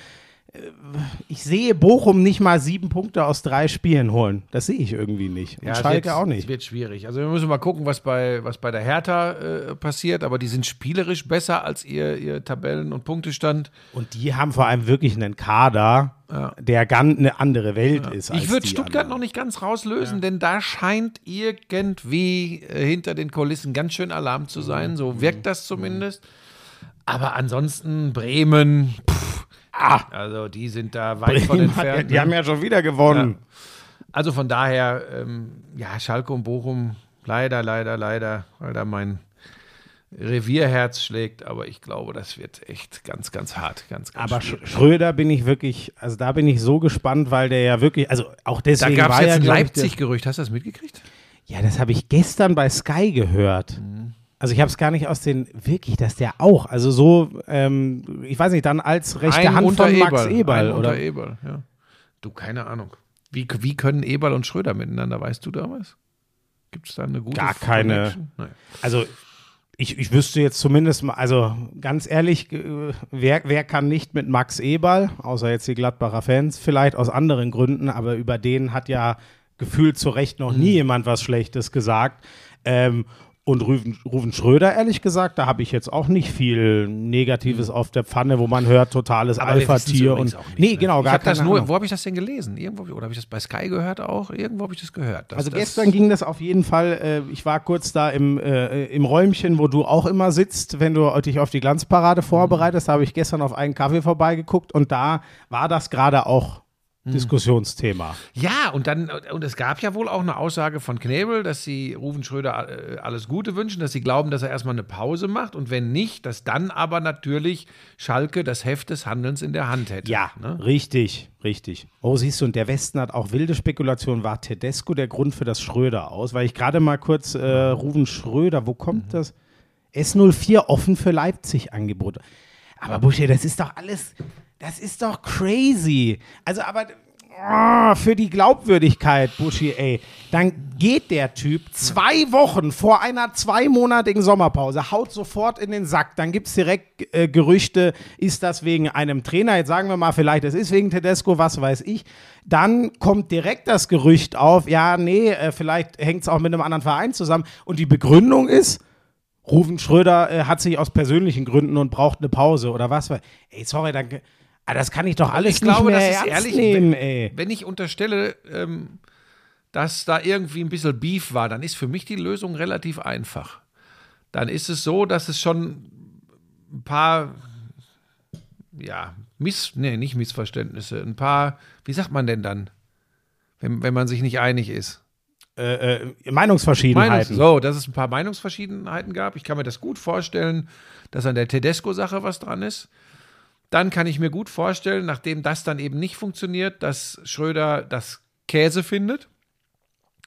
ich sehe Bochum nicht mal sieben Punkte aus drei Spielen holen. Das sehe ich irgendwie nicht. Und es Schalke wird, auch Es nicht. wird schwierig. Also wir müssen mal gucken, was bei, was bei der Hertha äh, passiert. Aber die sind spielerisch besser als ihr, ihr Tabellen- und Punktestand. Und die haben vor allem wirklich einen Kader, der ganz eine andere Welt ist. als Ich würde Stuttgart anderen. noch nicht ganz rauslösen, denn da scheint irgendwie äh, hinter den Kulissen ganz schön Alarm zu sein. Mhm. So wirkt das zumindest. Aber ansonsten Bremen, pff, ah, also die sind da weit von Bremen ja, entfernt. die ne? haben ja schon wieder gewonnen. Also von daher, ähm, ja, Schalke und Bochum, leider, leider, leider, weil da mein Revierherz schlägt, aber ich glaube, das wird echt ganz, ganz hart, ganz, ganz Aber Sch schwierig. Schröder bin ich wirklich, also da bin ich so gespannt, weil der ja wirklich, also auch Da deswegen gab es war jetzt ja, ein Leipzig-Gerücht, hast du das mitgekriegt? Ja, das habe ich gestern bei Sky gehört. Mhm. Also ich habe es gar nicht aus den, wirklich, dass der auch, also so, ähm, ich weiß nicht, dann als rechte Ein Hand unter von Max Eberl, Eberl, ein oder? Unter Eberl, ja. Du, keine Ahnung. Wie, wie können Eberl und Schröder miteinander, weißt du da was? Gibt es da eine gute Gar keine. Nein. Also ich, ich wüsste jetzt zumindest mal, also ganz ehrlich, äh, wer, wer kann nicht mit Max Eberl, außer jetzt die Gladbacher Fans, vielleicht aus anderen Gründen, aber über den hat ja gefühlt zu Recht noch nie jemand was Schlechtes gesagt. Ähm, und Ruven, Ruven Schröder, ehrlich gesagt, da habe ich jetzt auch nicht viel Negatives auf der Pfanne, wo man hört, totales Alpha-Tier und. nicht, nee, ne? genau, gar keine nur. Wo habe ich das denn gelesen? Irgendwo, oder habe ich das bei Sky gehört auch? Irgendwo habe ich das gehört. Also das, gestern ging das auf jeden Fall, äh, ich war kurz da im, äh, im Räumchen, wo du auch immer sitzt, wenn du dich auf die Glanzparade vorbereitest, da habe ich gestern auf einen Kaffee vorbeigeguckt und da war das gerade auch Diskussionsthema. Ja, und dann, und es gab ja wohl auch eine Aussage von Knebel, dass sie Rufen Schröder äh, alles Gute wünschen, dass sie glauben, dass er erstmal eine Pause macht und wenn nicht, dass dann aber natürlich Schalke das Heft des Handelns in der Hand hätte. Ja, Ne? richtig, richtig. Oh, siehst du, und der Westen hat auch wilde Spekulationen. War Tedesco der Grund für das Schröder aus? Weil ich gerade mal kurz, äh, Ruven Schröder, wo kommt das? S04 offen für Leipzig Angebote. Aber Busche, das ist doch alles, das ist doch crazy. Also, aber oh, für die Glaubwürdigkeit, Buschi, ey, dann geht der Typ zwei Wochen vor einer zweimonatigen Sommerpause, haut sofort in den Sack. Dann gibt es direkt äh, Gerüchte, ist das wegen einem Trainer? Jetzt sagen wir mal, vielleicht es ist wegen Tedesco, was weiß ich. Dann kommt direkt das Gerücht auf, ja, nee, äh, vielleicht hängt es auch mit einem anderen Verein zusammen. Und die Begründung ist, Ruven Schröder äh, hat sich aus persönlichen Gründen und braucht eine Pause oder was. Ey, sorry, danke. Ah, das kann ich doch alles ich glaube, nicht mehr das ist ernst ehrlich, nehmen, wenn, ey. wenn ich unterstelle, ähm, dass da irgendwie ein bisschen Beef war, dann ist für mich die Lösung relativ einfach. Dann ist es so, dass es schon ein paar, ja, Miss, nee, nicht Missverständnisse, ein paar, wie sagt man denn dann, wenn, wenn man sich nicht einig ist? Äh, äh, Meinungsverschiedenheiten. Meinungs so, dass es ein paar Meinungsverschiedenheiten gab. Ich kann mir das gut vorstellen, dass an der Tedesco-Sache was dran ist. Dann kann ich mir gut vorstellen, nachdem das dann eben nicht funktioniert, dass Schröder das Käse findet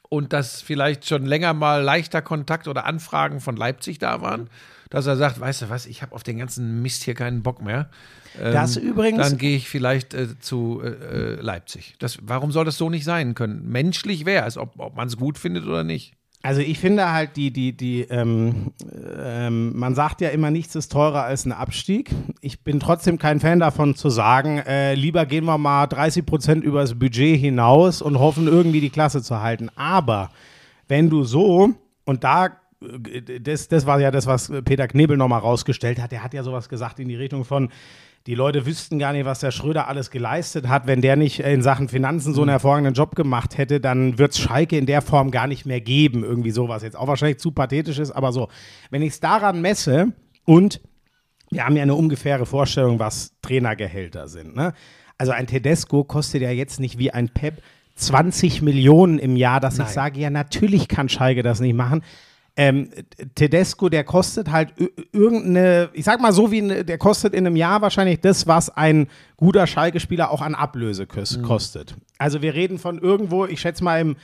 und dass vielleicht schon länger mal leichter Kontakt oder Anfragen von Leipzig da waren, dass er sagt, weißt du was, ich habe auf den ganzen Mist hier keinen Bock mehr. Ähm, Das übrigens- Dann gehe ich vielleicht äh, zu äh, äh, Leipzig. Das, warum soll das so nicht sein können? Menschlich wäre es, ob, ob man es gut findet oder nicht. Also ich finde halt die, die, die, ähm, ähm, man sagt ja immer, nichts ist teurer als ein Abstieg. Ich bin trotzdem kein Fan davon zu sagen, äh, lieber gehen wir mal 30 Prozent übers Budget hinaus und hoffen irgendwie die Klasse zu halten. Aber wenn du so, und da, äh, das, das war ja das, was Peter Knebel nochmal rausgestellt hat, der hat ja sowas gesagt in die Richtung von, die Leute wüssten gar nicht, was der Schröder alles geleistet hat. Wenn der nicht in Sachen Finanzen so einen hervorragenden Job gemacht hätte, dann wird es Schalke in der Form gar nicht mehr geben. Irgendwie sowas jetzt auch wahrscheinlich zu pathetisch ist, aber so. Wenn ich es daran messe und wir haben ja eine ungefähre Vorstellung, was Trainergehälter sind. Ne? Also ein Tedesco kostet ja jetzt nicht wie ein Pep 20 Millionen im Jahr, dass ich sage, ja, natürlich kann Schalke das nicht machen. Ähm, Tedesco, der kostet halt ir- irgendeine, ich sag mal so wie, eine, der kostet in einem Jahr wahrscheinlich das, was ein guter Schalke-Spieler auch an Ablöse kos- kostet. Also wir reden von irgendwo, ich schätze mal im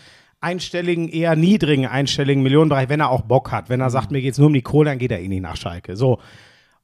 einstelligen, eher niedrigen einstelligen Millionenbereich, wenn er auch Bock hat. Wenn er sagt, mir geht's nur um die Kohle, dann geht er eh nicht nach Schalke. So.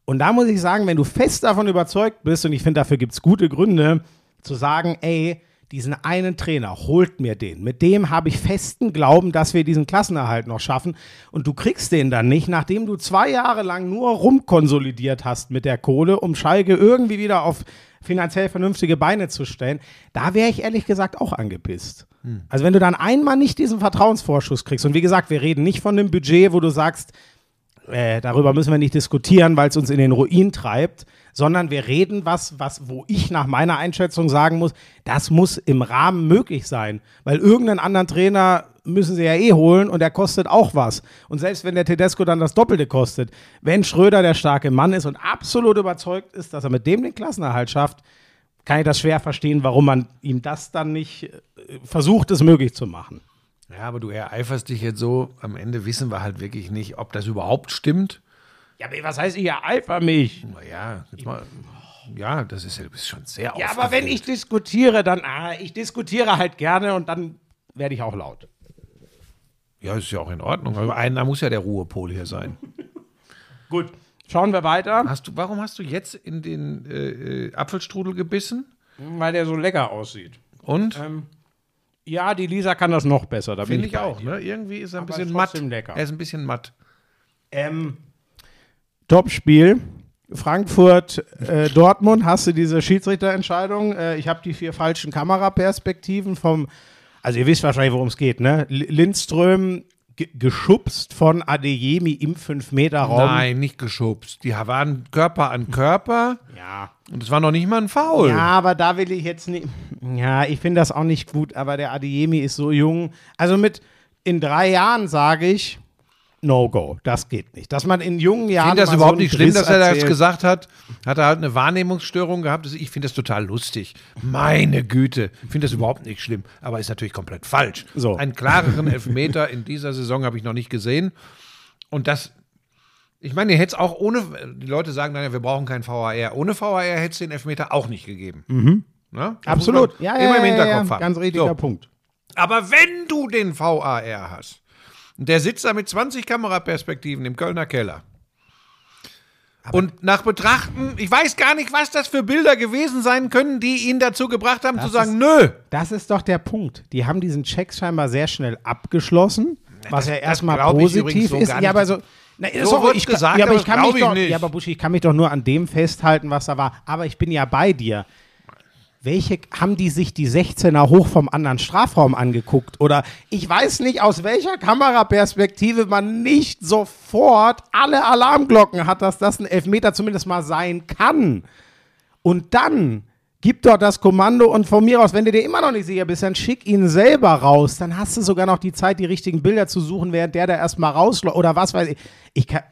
Und da muss ich sagen, wenn du fest davon überzeugt bist, und ich finde, dafür gibt es gute Gründe, zu sagen, ey, diesen einen Trainer, holt mir den. Mit dem habe ich festen Glauben, dass wir diesen Klassenerhalt noch schaffen. Und du kriegst den dann nicht, nachdem du zwei Jahre lang nur rumkonsolidiert hast mit der Kohle, um Schalke irgendwie wieder auf finanziell vernünftige Beine zu stellen. Da wäre ich ehrlich gesagt auch angepisst. Also wenn du dann einmal nicht diesen Vertrauensvorschuss kriegst, und wie gesagt, wir reden nicht von dem Budget, wo du sagst, äh, darüber müssen wir nicht diskutieren, weil es uns in den Ruin treibt, sondern wir reden was, was, wo ich nach meiner Einschätzung sagen muss, das muss im Rahmen möglich sein, weil irgendeinen anderen Trainer müssen sie ja eh holen und der kostet auch was. Und selbst wenn der Tedesco dann das Doppelte kostet, wenn Schröder der starke Mann ist und absolut überzeugt ist, dass er mit dem den Klassenerhalt schafft, kann ich das schwer verstehen, warum man ihm das dann nicht äh, versucht, es möglich zu machen. Ja, aber du ereiferst dich jetzt so. Am Ende wissen wir halt wirklich nicht, ob das überhaupt stimmt. Ja, aber was heißt, ich ereifer mich? Naja, jetzt mal. Ja, das ist ja du bist schon sehr Ja, aber wenn ich diskutiere, dann, ah, ich diskutiere halt gerne und dann werde ich auch laut. Ja, ist ja auch in Ordnung. Aber einer muss ja der Ruhepol hier sein. Gut. Schauen wir weiter, Hast du, warum hast du jetzt in den äh, äh, Apfelstrudel gebissen? weil der so lecker aussieht. Und? Ähm, ja, die Lisa kann das noch besser. Da bin Finde ich bei auch, ne? Irgendwie ist er ein Aber bisschen ist matt. lecker. Er ist ein bisschen matt. Ähm, Topspiel. Frankfurt, äh, Dortmund, hast du diese Schiedsrichterentscheidung? Äh, ich habe die vier falschen Kameraperspektiven vom, also ihr wisst wahrscheinlich, worum es geht, ne? L Lindström ge- geschubst von Adeyemi im 5-Meter-Raum. Nein, nicht geschubst. Die waren Körper an Körper Ja. und es war noch nicht mal ein Foul. Ja, aber da will ich jetzt nicht. Ja, ich finde das auch nicht gut, aber der Adiemi ist so jung. Also mit in drei Jahren sage ich, no go. Das geht nicht. Dass man in jungen Ich Jahren. finde das überhaupt so nicht schlimm, Driss dass er das erzählt. gesagt hat. Hat er halt eine Wahrnehmungsstörung gehabt. Das- Ich finde das total lustig. Meine Güte. Ich finde das überhaupt nicht schlimm. Aber ist natürlich komplett falsch. So. Einen klareren Elfmeter in dieser Saison habe ich noch nicht gesehen. Und das. Ich meine, ihr hättet es auch ohne. Die Leute sagen dann ja, wir brauchen keinen VAR. Ohne VAR hätte es den Elfmeter auch nicht gegeben. Ne? Das Mhm. Absolut. muss man Ja, immer ja, im ja, Hinterkopf ja, haben. Ganz richtiger So. Punkt. Aber wenn du den VAR hast, der sitzt da mit 20 Kameraperspektiven im Kölner Keller. und nach Betrachten, ich weiß gar nicht, was das für Bilder gewesen sein können, die ihn dazu gebracht haben, zu sagen, nö. Das ist doch der Punkt. Die haben diesen Check scheinbar sehr schnell abgeschlossen, was ja das erstmal glaub ich übrigens positiv so ist. Ja, aber so. Na, ist So doch- ich, gesagt, ja, aber aber ich kann das mich ich doch, nicht. ja, aber Buschi, ich kann mich doch nur an dem festhalten, was da war. Aber ich bin ja bei dir. Welche haben die sich die 16er hoch vom anderen Strafraum angeguckt? Oder ich weiß nicht, aus welcher Kameraperspektive man nicht sofort alle Alarmglocken hat, dass das ein Elfmeter zumindest mal sein kann. Und dann gib doch das Kommando und von mir aus, wenn du dir immer noch nicht sicher bist, dann schick ihn selber raus. Dann hast du sogar noch die Zeit, die richtigen Bilder zu suchen, während der da erstmal rausläuft oder was weiß ich. Ich kann.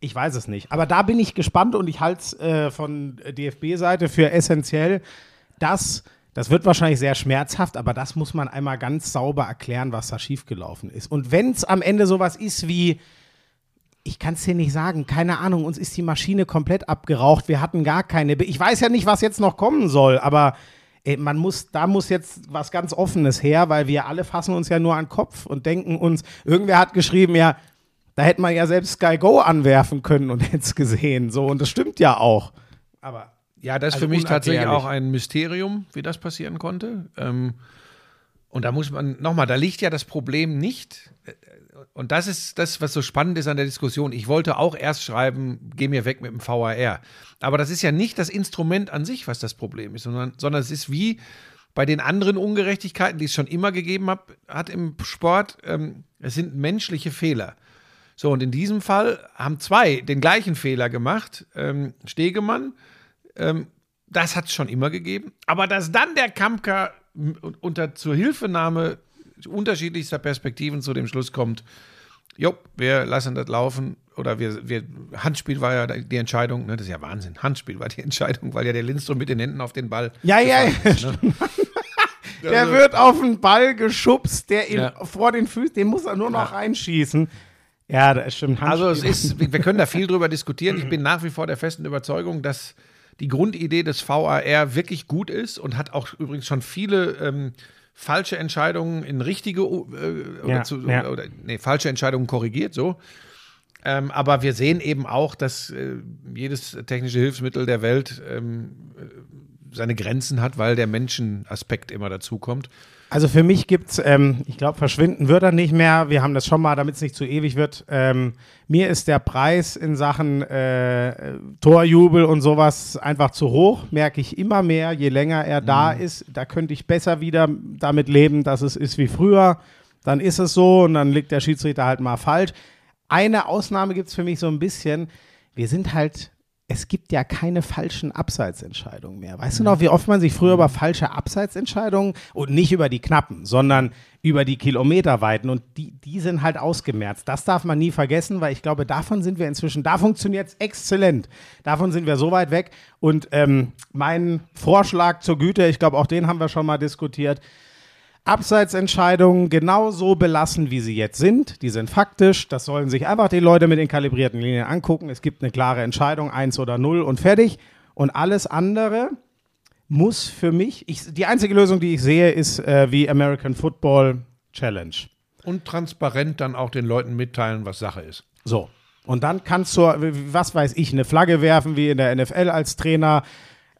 Ich weiß es nicht. Aber da bin ich gespannt und ich halte es äh, von DFB-Seite für essentiell, dass, das wird wahrscheinlich sehr schmerzhaft, aber das muss man einmal ganz sauber erklären, was da schiefgelaufen ist. Und wenn es am Ende sowas ist wie, ich kann es dir nicht sagen, keine Ahnung, uns ist die Maschine komplett abgeraucht, wir hatten gar keine. Be ich weiß ja nicht, was jetzt noch kommen soll, aber ey, man muss, da muss jetzt was ganz Offenes her, weil wir alle fassen uns ja nur an den Kopf und denken uns, irgendwer hat geschrieben, ja, da hätte man ja selbst Sky Go anwerfen können und hätte es gesehen. So, und das stimmt ja auch. Aber Ja, das ist Also für mich tatsächlich auch ein Mysterium, wie das passieren konnte. Ähm, und da muss man, nochmal, da liegt ja das Problem nicht. äh, Und das ist das, was so spannend ist an der Diskussion. Ich wollte auch erst schreiben, geh mir weg mit dem VAR. Aber das ist ja nicht das Instrument an sich, was das Problem ist, sondern, sondern es ist wie bei den anderen Ungerechtigkeiten, die es schon immer gegeben hat, hat im Sport. Ähm, es sind menschliche Fehler. So, und in diesem Fall haben zwei den gleichen Fehler gemacht. Ähm, Stegemann, ähm, das hat es schon immer gegeben. Aber dass dann der Kampker unter Zuhilfenahme unterschiedlichster Perspektiven zu dem Schluss kommt, jo, wir lassen das laufen. Oder wir, wir, Handspiel war ja die Entscheidung, ne, das ist ja Wahnsinn. Handspiel war die Entscheidung, weil ja der Lindström mit den Händen auf den Ball. ja, ja, ja. Der wird auf den Ball geschubst, der ihm Ja. vor den Füßen, den muss er nur noch reinschießen. Ja, das stimmt. Also es Handspiel. ist, wir können da viel drüber diskutieren. Ich bin nach wie vor der festen Überzeugung, dass die Grundidee des VAR wirklich gut ist und hat auch übrigens schon viele ähm, falsche Entscheidungen in richtige äh, oder, Ja, zu, ja. oder nee, falsche Entscheidungen korrigiert, so. Ähm, aber wir sehen eben auch, dass äh, jedes technische Hilfsmittel der Welt ähm, äh, seine Grenzen hat, weil der Menschenaspekt immer dazukommt. Also für mich gibt es, ähm, ich glaube, verschwinden wird er nicht mehr. Wir haben das schon mal, damit es nicht zu ewig wird. Ähm, mir ist der Preis in Sachen äh, Torjubel und sowas einfach zu hoch, merke ich immer mehr, je länger er da ist. Da könnte ich besser wieder damit leben, dass es ist wie früher. Dann ist es so und dann liegt der Schiedsrichter halt mal falsch. Eine Ausnahme gibt es für mich so ein bisschen. Wir sind halt es gibt ja keine falschen Abseitsentscheidungen mehr. Weißt du noch, wie oft man sich früher über falsche Abseitsentscheidungen und nicht über die knappen, sondern über die Kilometerweiten und die, die sind halt ausgemerzt. Das darf man nie vergessen, weil ich glaube, davon sind wir inzwischen, da funktioniert es exzellent. Davon sind wir so weit weg und ähm, mein Vorschlag zur Güte, ich glaube, auch den haben wir schon mal diskutiert, Abseitsentscheidungen genau so belassen, wie sie jetzt sind. Die sind faktisch. Das sollen sich einfach die Leute mit den kalibrierten Linien angucken. Es gibt eine klare Entscheidung, eins oder null und fertig. Und alles andere muss für mich, ich, die einzige Lösung, die ich sehe, ist äh, wie American Football Challenge. Und transparent dann auch den Leuten mitteilen, was Sache ist. So. Und dann kannst du, was weiß ich, eine Flagge werfen, wie in der NFL als Trainer,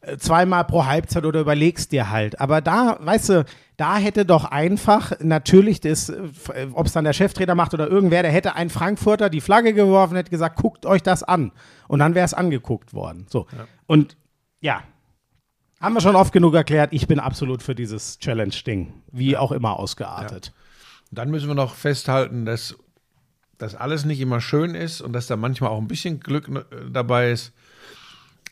äh, zweimal pro Halbzeit oder überlegst dir halt. Aber da, weißt du, da hätte doch einfach natürlich das, ob es dann der Cheftrainer macht oder irgendwer, der hätte ein Frankfurter die Flagge geworfen, hätte gesagt, guckt euch das an. Und dann wäre es angeguckt worden. So. Und ja, haben wir schon oft genug erklärt, ich bin absolut für dieses Challenge-Ding, wie auch immer ausgeartet. Dann müssen wir noch festhalten, dass das alles nicht immer schön ist und dass da manchmal auch ein bisschen Glück äh, dabei ist.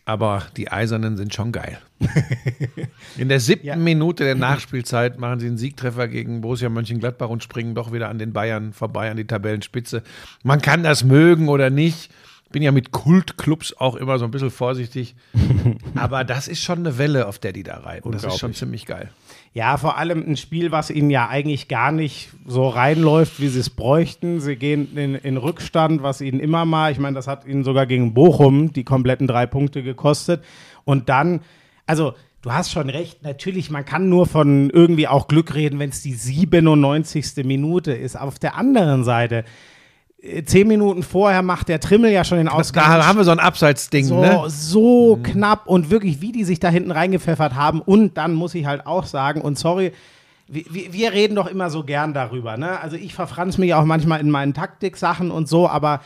Aber die Eisernen sind schon geil. In der siebten Ja. Minute der Nachspielzeit machen sie einen Siegtreffer gegen Borussia Mönchengladbach und springen doch wieder an den Bayern vorbei, an die Tabellenspitze. Man kann das mögen oder nicht. Bin ja mit Kultclubs auch immer so ein bisschen vorsichtig. Aber das ist schon eine Welle, auf der die da reiten. Das ist schon ziemlich geil. Ja, vor allem ein Spiel, was ihnen ja eigentlich gar nicht so reinläuft, wie sie es bräuchten. Sie gehen in, in Rückstand, was ihnen immer mal, ich meine, das hat ihnen sogar gegen Bochum die kompletten drei Punkte gekostet. Und dann, also du hast schon recht, natürlich, man kann nur von irgendwie auch Glück reden, wenn es die 97. Minute ist. Auf der anderen Seite, zehn Minuten vorher macht der Trimmel ja schon den Ausgang. Da haben wir so ein Abseitsding, So, ne? so knapp und wirklich, wie die sich da hinten reingepfeffert haben. Und dann muss ich halt auch sagen, und sorry, wir, wir reden doch immer so gern darüber. Ne? Also ich verfranz mich auch manchmal in meinen Taktiksachen und so, aber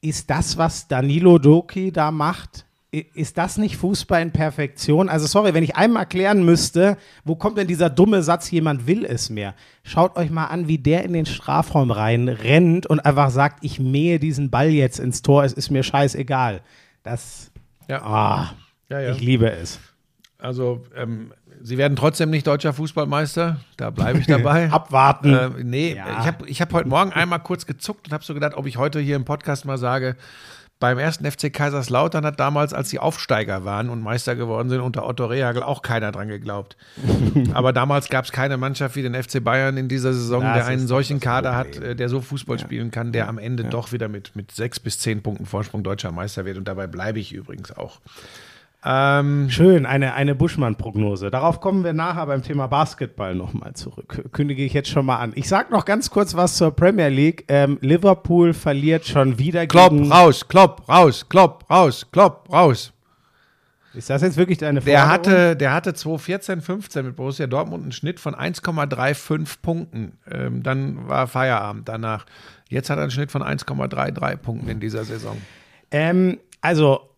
ist das, was Danilo Doki da macht, ist das nicht Fußball in Perfektion? Also sorry, wenn ich einmal erklären müsste, wo kommt denn dieser dumme Satz, jemand will es mehr? Schaut euch mal an, wie der in den Strafraum rein rennt und einfach sagt, ich mähe diesen Ball jetzt ins Tor, es ist mir scheißegal. Das, Ja. ah, Ja, ja. ich liebe es. Also, ähm, sie werden trotzdem nicht deutscher Fußballmeister. Da bleibe ich dabei. Abwarten. Äh, nee, Ja. ich habe ich hab heute Morgen einmal kurz gezuckt und habe so gedacht, ob ich heute hier im Podcast mal sage, beim ersten FC Kaiserslautern hat damals, als sie Aufsteiger waren und Meister geworden sind, unter Otto Rehagel auch keiner dran geglaubt. Aber damals gab es keine Mannschaft wie den FC Bayern in dieser Saison, Das der einen solchen Kader hat, Problem. äh, der so Fußball spielen kann, der am Ende doch wieder mit, mit sechs bis zehn Punkten Vorsprung deutscher Meister wird. Und dabei bleibe ich übrigens auch. Ähm, Schön, eine, eine Buschmann-Prognose. Darauf kommen wir nachher beim Thema Basketball nochmal zurück. Kündige ich jetzt schon mal an. Ich sag noch ganz kurz was zur Premier League. Ähm, Liverpool verliert schon wieder Klopp, gegen. raus, Klopp, raus, Klopp, raus, Klopp, raus. Ist das jetzt wirklich deine Der Forderung? hatte, der hatte 2014, 15 mit Borussia Dortmund einen Schnitt von 1,35 Punkten. Ähm, dann war Feierabend danach. Jetzt hat er einen Schnitt von 1,33 Punkten in dieser Saison. Ähm, also,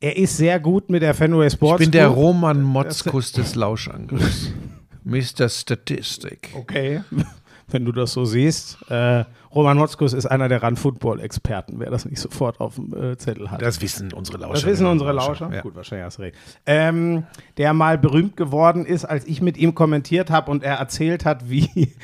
er ist sehr gut mit der Fenway Ich Sports bin der. Roman Motzkus des Lauschangriffs. Mr. Statistic. Okay, wenn du das so siehst. Äh, Roman Motzkus ist einer der Run-Football-Experten, wer das nicht sofort auf dem äh, Zettel hat. Das wissen unsere Lauscher. Das wissen unsere Lauscher. Ja. Gut, wahrscheinlich hast du recht. Ähm, der mal berühmt geworden ist, als ich mit ihm kommentiert habe und er erzählt hat, wie,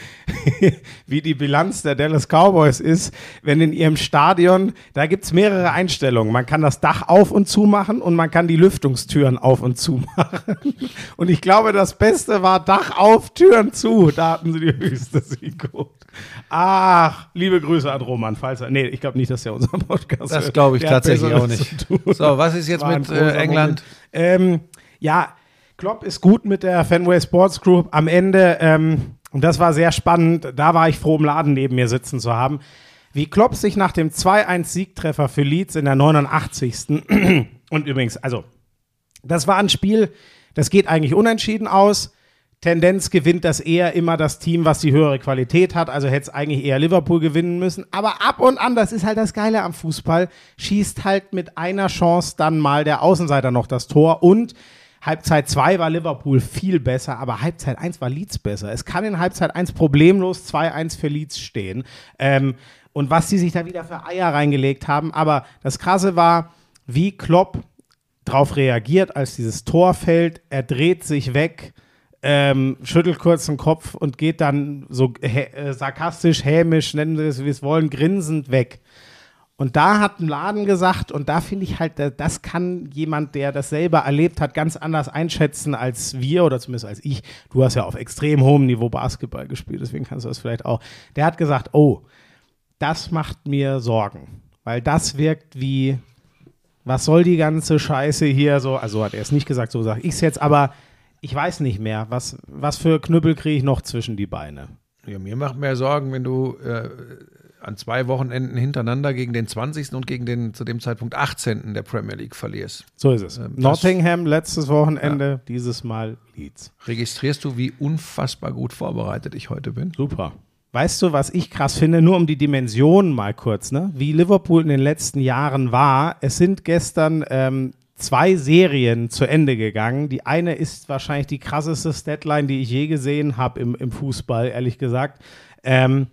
wie die Bilanz der Dallas Cowboys ist, wenn in ihrem Stadion, da gibt es mehrere Einstellungen. Man kann das Dach auf und zu machen und man kann die Lüftungstüren auf und zu machen. Und ich glaube, das Beste war Dach auf, Türen zu. Da hatten sie die höchste Siegquote. Ach, liebe Grüße an Roman, falls er. Nee, ich glaube nicht, dass er unseren Podcast Das glaube ich Der tatsächlich auch nicht. So, was ist jetzt War mit äh, England? Ähm, ja, Klopp ist gut mit der Fenway Sports Group. Am Ende, ähm, und das war sehr spannend, da war ich froh, im Laden neben mir sitzen zu haben, wie Klopp sich nach dem 2-1-Siegtreffer für Leeds in der 89. und übrigens, also, das war ein Spiel, das geht eigentlich unentschieden aus. Tendenz gewinnt das eher immer das Team, was die höhere Qualität hat. Also hätte es eigentlich eher Liverpool gewinnen müssen. Aber ab und an, das ist halt das Geile am Fußball, schießt halt mit einer Chance dann mal der Außenseiter noch das Tor. Und Halbzeit 2 war Liverpool viel besser, aber Halbzeit 1 war Leeds besser. Es kann in Halbzeit 1 problemlos 2-1 für Leeds stehen. Ähm, und was die sich da wieder für Eier reingelegt haben. Aber das Krasse war, wie Klopp drauf reagiert, als dieses Tor fällt. Er dreht sich weg, ähm, schüttelt kurz den Kopf und geht dann so äh, sarkastisch, hämisch, nennen wir es, wie es wollen, grinsend weg. Und da hat ein Laden gesagt, und da finde ich halt, da- das kann jemand, der das selber erlebt hat, ganz anders einschätzen als wir oder zumindest als ich. Du hast ja auf extrem hohem Niveau Basketball gespielt, deswegen kannst du das vielleicht auch. Der hat gesagt, oh, das macht mir Sorgen, weil das wirkt wie, was soll die ganze Scheiße hier so, also hat er es nicht gesagt, so sage ich es jetzt, aber ich weiß nicht mehr, was, was für Knüppel kriege ich noch zwischen die Beine. Ja, mir macht mehr Sorgen, wenn du äh, an zwei Wochenenden hintereinander gegen den 20. und gegen den zu dem Zeitpunkt 18. der Premier League verlierst. So ist es. Ähm, Nottingham letztes Wochenende, dieses Mal Leeds. Registrierst du, wie unfassbar gut vorbereitet ich heute bin? Super. Weißt du, was ich krass finde, nur um die Dimensionen mal kurz, ne? wie Liverpool in den letzten Jahren war. Es sind gestern ähm, zwei Serien zu Ende gegangen. Die eine ist wahrscheinlich die krasseste Statline, die ich je gesehen habe im, im Fußball, ehrlich gesagt. Ähm,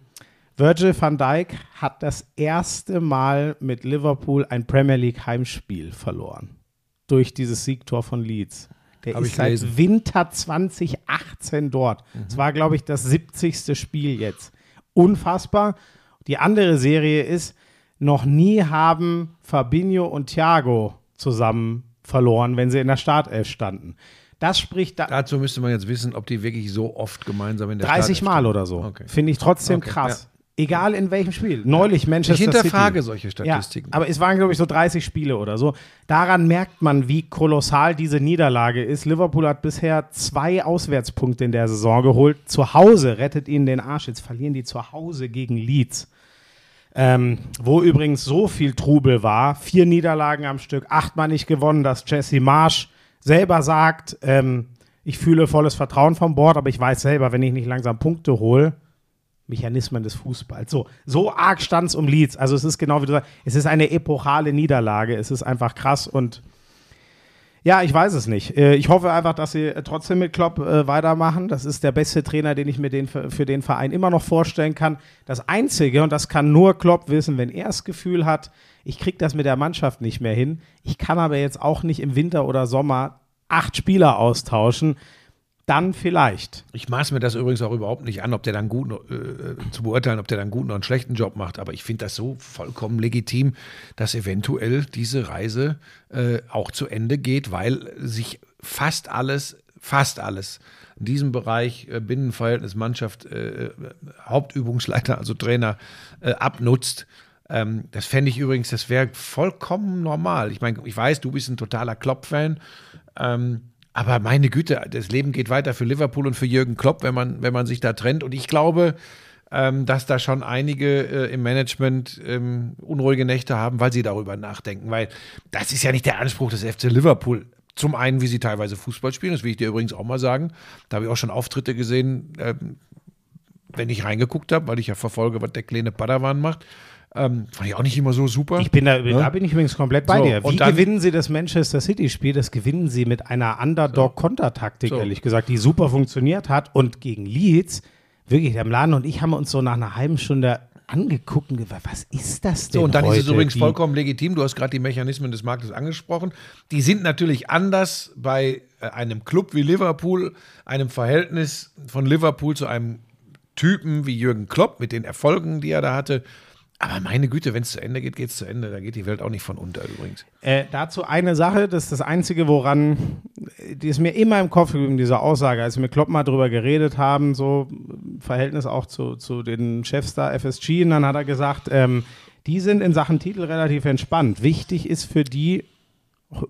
Virgil van Dijk hat das erste Mal mit Liverpool ein Premier League Heimspiel verloren. Durch dieses Siegtor von Leeds. Der Hab ist seit gelesen. Winter 2018 dort. Es war, glaube ich, das 70. Spiel jetzt. Unfassbar. Die andere Serie ist, noch nie haben Fabinho und Thiago zusammen verloren, wenn sie in der Startelf standen. Das spricht da Dazu müsste man jetzt wissen, ob die wirklich so oft gemeinsam in der 30 Startelf Mal oder so. Okay. Finde ich trotzdem Okay, krass. Egal in welchem Spiel. Neulich Manchester Ich hinterfrage City. solche Statistiken. Ja, aber es waren, glaube ich, so 30 Spiele oder so. Daran merkt man, wie kolossal diese Niederlage ist. Liverpool hat bisher zwei Auswärtspunkte in der Saison geholt. Zu Hause rettet ihnen den Arsch. Jetzt verlieren die zu Hause gegen Leeds. Ähm, wo übrigens so viel Trubel war. Vier Niederlagen am Stück, achtmal nicht gewonnen, dass Jesse Marsch selber sagt, ähm, ich fühle volles Vertrauen vom Bord, aber ich weiß selber, wenn ich nicht langsam Punkte hole, Mechanismen des Fußballs. So, so arg stand es um Leeds. Also es ist genau wie du sagst, es ist eine epochale Niederlage. Es ist einfach krass und ja, ich weiß es nicht. Äh, Ich hoffe einfach, dass sie äh, trotzdem mit Klopp äh, weitermachen. Das ist der beste Trainer, den ich mir den, für für den Verein immer noch vorstellen kann. Das Einzige, und das kann nur Klopp wissen, wenn er das Gefühl hat, ich kriege das mit der Mannschaft nicht mehr hin. Ich kann aber jetzt auch nicht im Winter oder Sommer acht Spieler austauschen. Dann vielleicht. Ich maß mir das übrigens auch überhaupt nicht an, ob der dann gut äh, zu beurteilen, ob der dann guten oder einen schlechten Job macht. Aber ich finde das so vollkommen legitim, dass eventuell diese Reise äh, auch zu Ende geht, weil sich fast alles, fast alles in diesem Bereich äh, Binnenverhältnis, Mannschaft, äh, Hauptübungsleiter, also Trainer, äh, abnutzt. Ähm, das fände ich übrigens, das wäre vollkommen normal. Ich meine, ich weiß, du bist ein totaler Klopp-Fan. Ähm, aber meine Güte, das Leben geht weiter für Liverpool und für Jürgen Klopp, wenn man, wenn man sich da trennt. Und ich glaube, ähm, dass da schon einige äh, im Management ähm, unruhige Nächte haben, weil sie darüber nachdenken. Weil das ist ja nicht der Anspruch des FC Liverpool. Zum einen, wie sie teilweise Fußball spielen, das will ich dir übrigens auch mal sagen. Da habe ich auch schon Auftritte gesehen, ähm, wenn ich reingeguckt habe, weil ich ja verfolge, was der kleine Padawan macht. Ähm, fand ich auch nicht immer so super. Ich bin da, da bin ich übrigens komplett bei So, dir. Wie und dann- gewinnen sie das Manchester City-Spiel? Das gewinnen sie mit einer Underdog-Kontertaktik, So. ehrlich gesagt, die super funktioniert hat. Und gegen Leeds, wirklich, der Laden und ich haben uns so nach einer halben Stunde angeguckt und gesagt, was ist das denn So, und dann heute? ist es übrigens Die- vollkommen legitim. Du hast gerade die Mechanismen des Marktes angesprochen. Die sind natürlich anders bei äh, einem Club wie Liverpool, einem Verhältnis von Liverpool zu einem Typen wie Jürgen Klopp mit den Erfolgen, die er da hatte. Aber meine Güte, wenn es zu Ende geht, geht es zu Ende. Da geht die Welt auch nicht von unter übrigens. Äh, dazu eine Sache, das ist das Einzige, woran, die ist mir immer im Kopf geblieben, diese Aussage, als wir mit Klopp mal drüber geredet haben, so im Verhältnis auch zu, zu den Chefs da, FSG, und dann hat er gesagt, ähm, die sind in Sachen Titel relativ entspannt. Wichtig ist für die,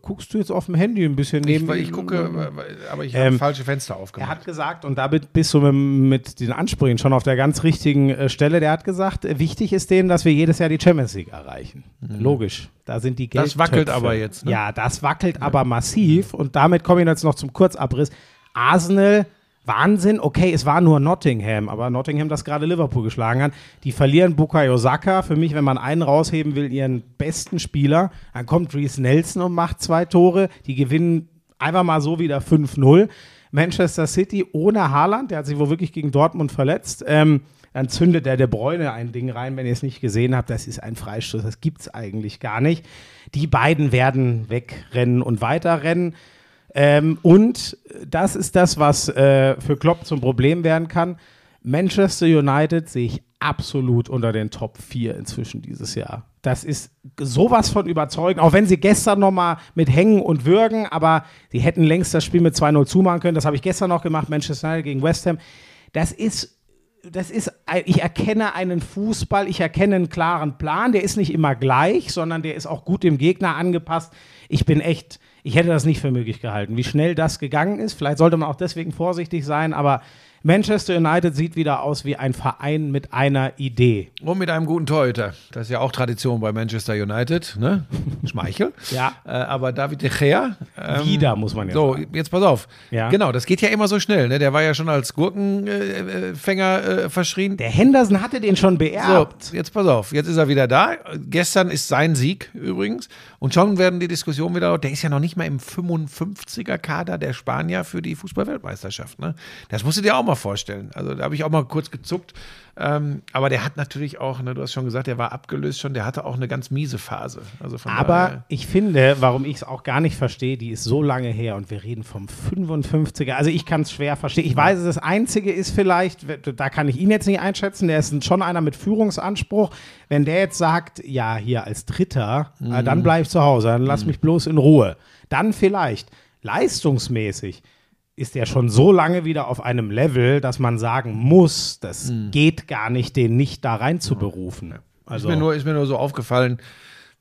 guckst du jetzt auf dem Handy ein bisschen Ich, neben. ich gucke, äh, aber ich habe Ähm, falsche Fenster Er aufgemacht. hat gesagt, und damit bist du mit, den Ansprüchen schon auf der ganz richtigen äh, Stelle, der hat gesagt, äh, wichtig ist denen, dass wir jedes Jahr die Champions League erreichen. Logisch, da sind die Geld. Mhm. Das wackelt aber jetzt, ne? Ja, das wackelt aber massiv und damit komme ich jetzt noch zum Kurzabriss. Arsenal, Wahnsinn, okay, es war nur Nottingham, aber Nottingham, das gerade Liverpool geschlagen hat. Die verlieren Bukayo Saka, für mich, wenn man einen rausheben will, ihren besten Spieler. Dann kommt Reece Nelson und macht zwei Tore. Die gewinnen einfach mal so wieder 5-0. Manchester City ohne Haaland, der hat sich wohl wirklich gegen Dortmund verletzt. Ähm, dann zündet der De Bruyne ein Ding rein, wenn ihr es nicht gesehen habt. Das ist ein Freistoß, das gibt es eigentlich gar nicht. Die beiden werden wegrennen und weiterrennen. Ähm, und das ist das, was äh, für Klopp zum Problem werden kann. Manchester United sehe ich absolut unter den Top 4 inzwischen dieses Jahr. Das ist sowas von überzeugend, auch wenn sie gestern noch mal mit Hängen und Würgen, aber sie hätten längst das Spiel mit 2-0 zumachen können. Das habe ich gestern noch gemacht, Manchester United gegen West Ham. Das ist das ist, ich erkenne einen Fußball, ich erkenne einen klaren Plan, der ist nicht immer gleich, sondern der ist auch gut dem Gegner angepasst. Ich bin echt, ich hätte das nicht für möglich gehalten, wie schnell das gegangen ist. Vielleicht sollte man auch deswegen vorsichtig sein, aber Manchester United sieht wieder aus wie ein Verein mit einer Idee. Und mit einem guten Torhüter. Das ist ja auch Tradition bei Manchester United, ne? Schmeichel. Ja. Äh, aber David de Gea. ähm, Wieder, muss man ja So, sagen. jetzt pass auf. Ja. Genau, das geht ja immer so schnell. Ne? Der war ja schon als Gurkenfänger äh, verschrien. Der Henderson hatte den schon beerbt. So, jetzt pass auf, jetzt ist er wieder da. Gestern ist sein Sieg übrigens. Und schon werden die Diskussionen wieder, der ist ja noch nicht mal im 55er-Kader der Spanier für die Fußball-Weltmeisterschaft. Ne? Das musst du dir auch mal vorstellen. Also da habe ich auch mal kurz gezuckt. Ähm, aber der hat natürlich auch, ne, du hast schon gesagt, der war abgelöst schon, der hatte auch eine ganz miese Phase. Also von Aber ich finde, warum ich es auch gar nicht verstehe, die ist so lange her und wir reden vom 55er. Also ich kann es schwer verstehen. Ich weiß, das Einzige ist vielleicht, da kann ich ihn jetzt nicht einschätzen, der ist schon einer mit Führungsanspruch. Wenn der jetzt sagt, ja, hier als Dritter, äh, dann bleib ich zu Hause, dann lass mich bloß in Ruhe. Dann vielleicht leistungsmäßig ist er schon so lange wieder auf einem Level, dass man sagen muss, das geht gar nicht, den nicht da rein zu berufen. Also, ist, mir nur, ist mir nur so aufgefallen,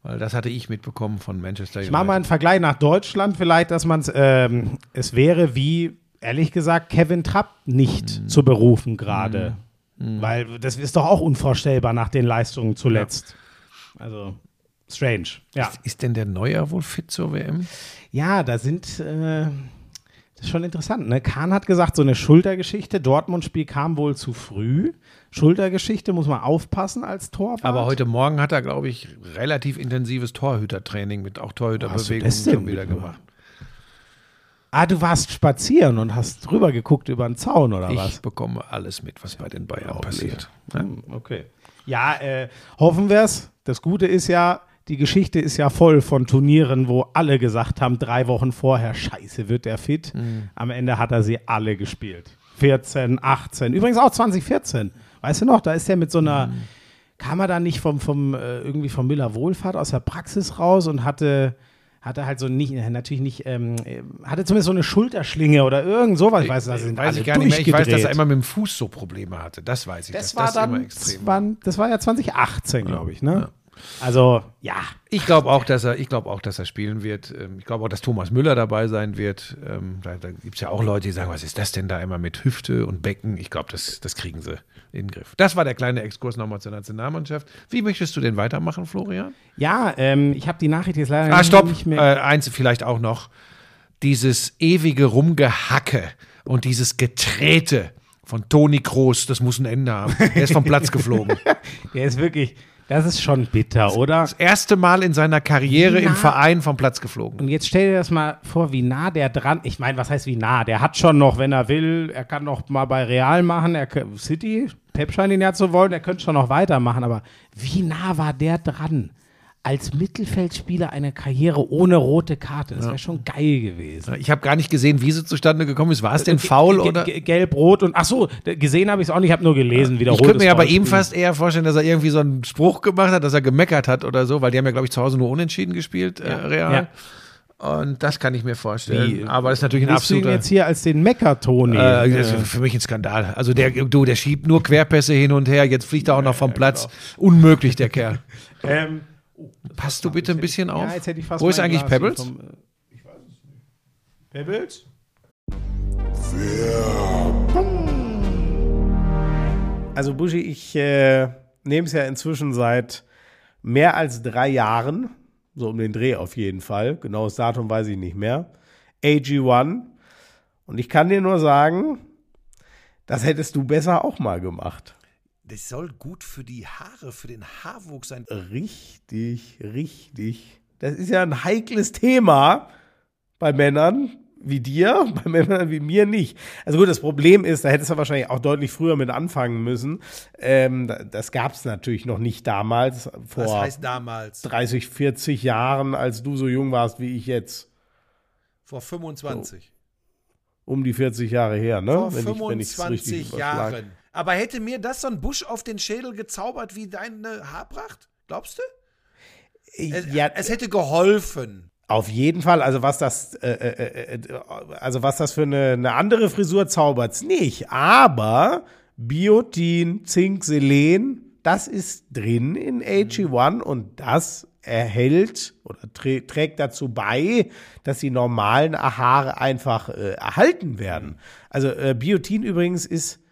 weil das hatte ich mitbekommen von Manchester Ich mache mal einen Vergleich nach Deutschland, vielleicht, dass man es, ähm, es wäre wie, ehrlich gesagt, Kevin Trapp nicht zu berufen gerade. Weil das ist doch auch unvorstellbar nach den Leistungen zuletzt. Also, strange. Ja, Ist denn der Neuer wohl fit zur WM? ja da sind, äh, das ist schon interessant. Ne? Kahn hat gesagt, so eine Schultergeschichte, Dortmund-Spiel kam wohl zu früh. Schultergeschichte muss man aufpassen als Torwart. Aber heute Morgen hat er, glaube ich, relativ intensives Torhütertraining mit auch Torhüterbewegungen schon wieder gemacht. Ah, du warst spazieren und hast drüber geguckt über den Zaun oder Ich was? bekomme alles mit, was bei den Bayern passiert. Ja. Hm, Okay. Ja, äh, hoffen wir es. Das Gute ist ja, die Geschichte ist ja voll von Turnieren, wo alle gesagt haben, drei Wochen vorher, scheiße, wird der fit. Am Ende hat er sie alle gespielt. 14, 18, übrigens auch 2014. Weißt du noch, da ist er mit so einer, kam er da nicht vom, vom äh, irgendwie vom Müller Wohlfahrt aus der Praxis raus und hatte, hatte halt so nicht, äh, natürlich nicht, ähm, äh, hatte zumindest so eine Schulterschlinge oder irgend sowas. Ich weiß, da sind weiß ich gar nicht mehr. Ich weiß, dass er immer mit dem Fuß so Probleme hatte. Das weiß ich. Das dass war das immer dann, das war ja 2018, glaube ich, ne? Also, ja. Ich glaube auch, dass er, ich glaube auch, dass er spielen wird. Ähm, Ich glaube auch, dass Thomas Müller dabei sein wird. Ähm, Da, da gibt es ja auch Leute, die sagen, was ist das denn da immer mit Hüfte und Becken? Ich glaube, das, das kriegen sie in den Griff. Das war der kleine Exkurs nochmal zur Nationalmannschaft. Wie möchtest du denn weitermachen, Florian? Ja, ähm, ich habe die Nachricht jetzt leider Ah, stopp. nicht Äh, mehr. eins vielleicht auch noch. Dieses ewige Rumgehacke und dieses Geträte von Toni Kroos, das muss ein Ende haben. Er ist vom Platz geflogen. Der ist wirklich, das ist schon bitter, oder? Das erste Mal in seiner Karriere Wie im nah- Verein vom Platz geflogen. Und jetzt stell dir das mal vor, wie nah der dran. Ich meine, was heißt wie nah? Der hat schon noch, wenn er will, er kann noch mal bei Real machen, er City, Pep scheint ihn ja zu wollen, er könnte schon noch weitermachen, aber wie nah war der dran? Als Mittelfeldspieler eine Karriere ohne rote Karte. Das wäre schon geil gewesen. Ich habe gar nicht gesehen, wie sie zustande gekommen ist. War es denn faul Ge- oder? ge- Gelb-Rot und ach so, gesehen habe ich es auch nicht, ich habe nur gelesen, wie der Ich könnte mir ja bei ihm fast eher vorstellen, dass er irgendwie so einen Spruch gemacht hat, dass er gemeckert hat oder so, weil die haben ja, glaube ich, zu Hause nur unentschieden gespielt, äh, Real. Und das kann ich mir vorstellen. Wie? Aber das ist natürlich ein Siehst du ihn absoluter. jetzt hier als den Mecker-Toni. Äh, das ist für mich ein Skandal. Also der, du, der schiebt nur Querpässe hin und her. Jetzt fliegt er auch noch vom Platz. Unmöglich, der Kerl. ähm, Passt du bitte ein bisschen auf? ja, jetzt hätte ich fast Wo ist eigentlich Glas Pebbles? vom, äh, ich weiß es nicht. Pebbles? Also Buschi, ich äh, nehme es ja inzwischen seit mehr als drei Jahren, so um den Dreh auf jeden Fall, genaues Datum weiß ich nicht mehr, AG1 und ich kann dir nur sagen, das hättest du besser auch mal gemacht. Das soll gut für die Haare, für den Haarwuchs sein. Richtig, richtig. Das ist ja ein heikles Thema bei Männern wie dir, bei Männern wie mir nicht. Also gut, das Problem ist, da hättest du wahrscheinlich auch deutlich früher mit anfangen müssen. Ähm, da- das gab es natürlich noch nicht damals, vor Was heißt damals? 30, 40 Jahren, als du so jung warst wie ich jetzt. Vor 25. Um die 40 Jahre her, ne? Vor Wenn ich- wenn ich's 25 richtig überschlage. Jahren. Aber hätte mir das so ein Busch auf den Schädel gezaubert wie deine Haarpracht? Glaubst du? Es, Ja, es hätte geholfen. Auf jeden Fall, also was das, äh, äh, äh, also was das für eine, eine andere Frisur zaubert's nicht. Aber Biotin, Zink, Selen, das ist drin in AG1 und das erhält oder trä trägt dazu bei, dass die normalen Haare einfach äh, erhalten werden. Also äh, Biotin übrigens ist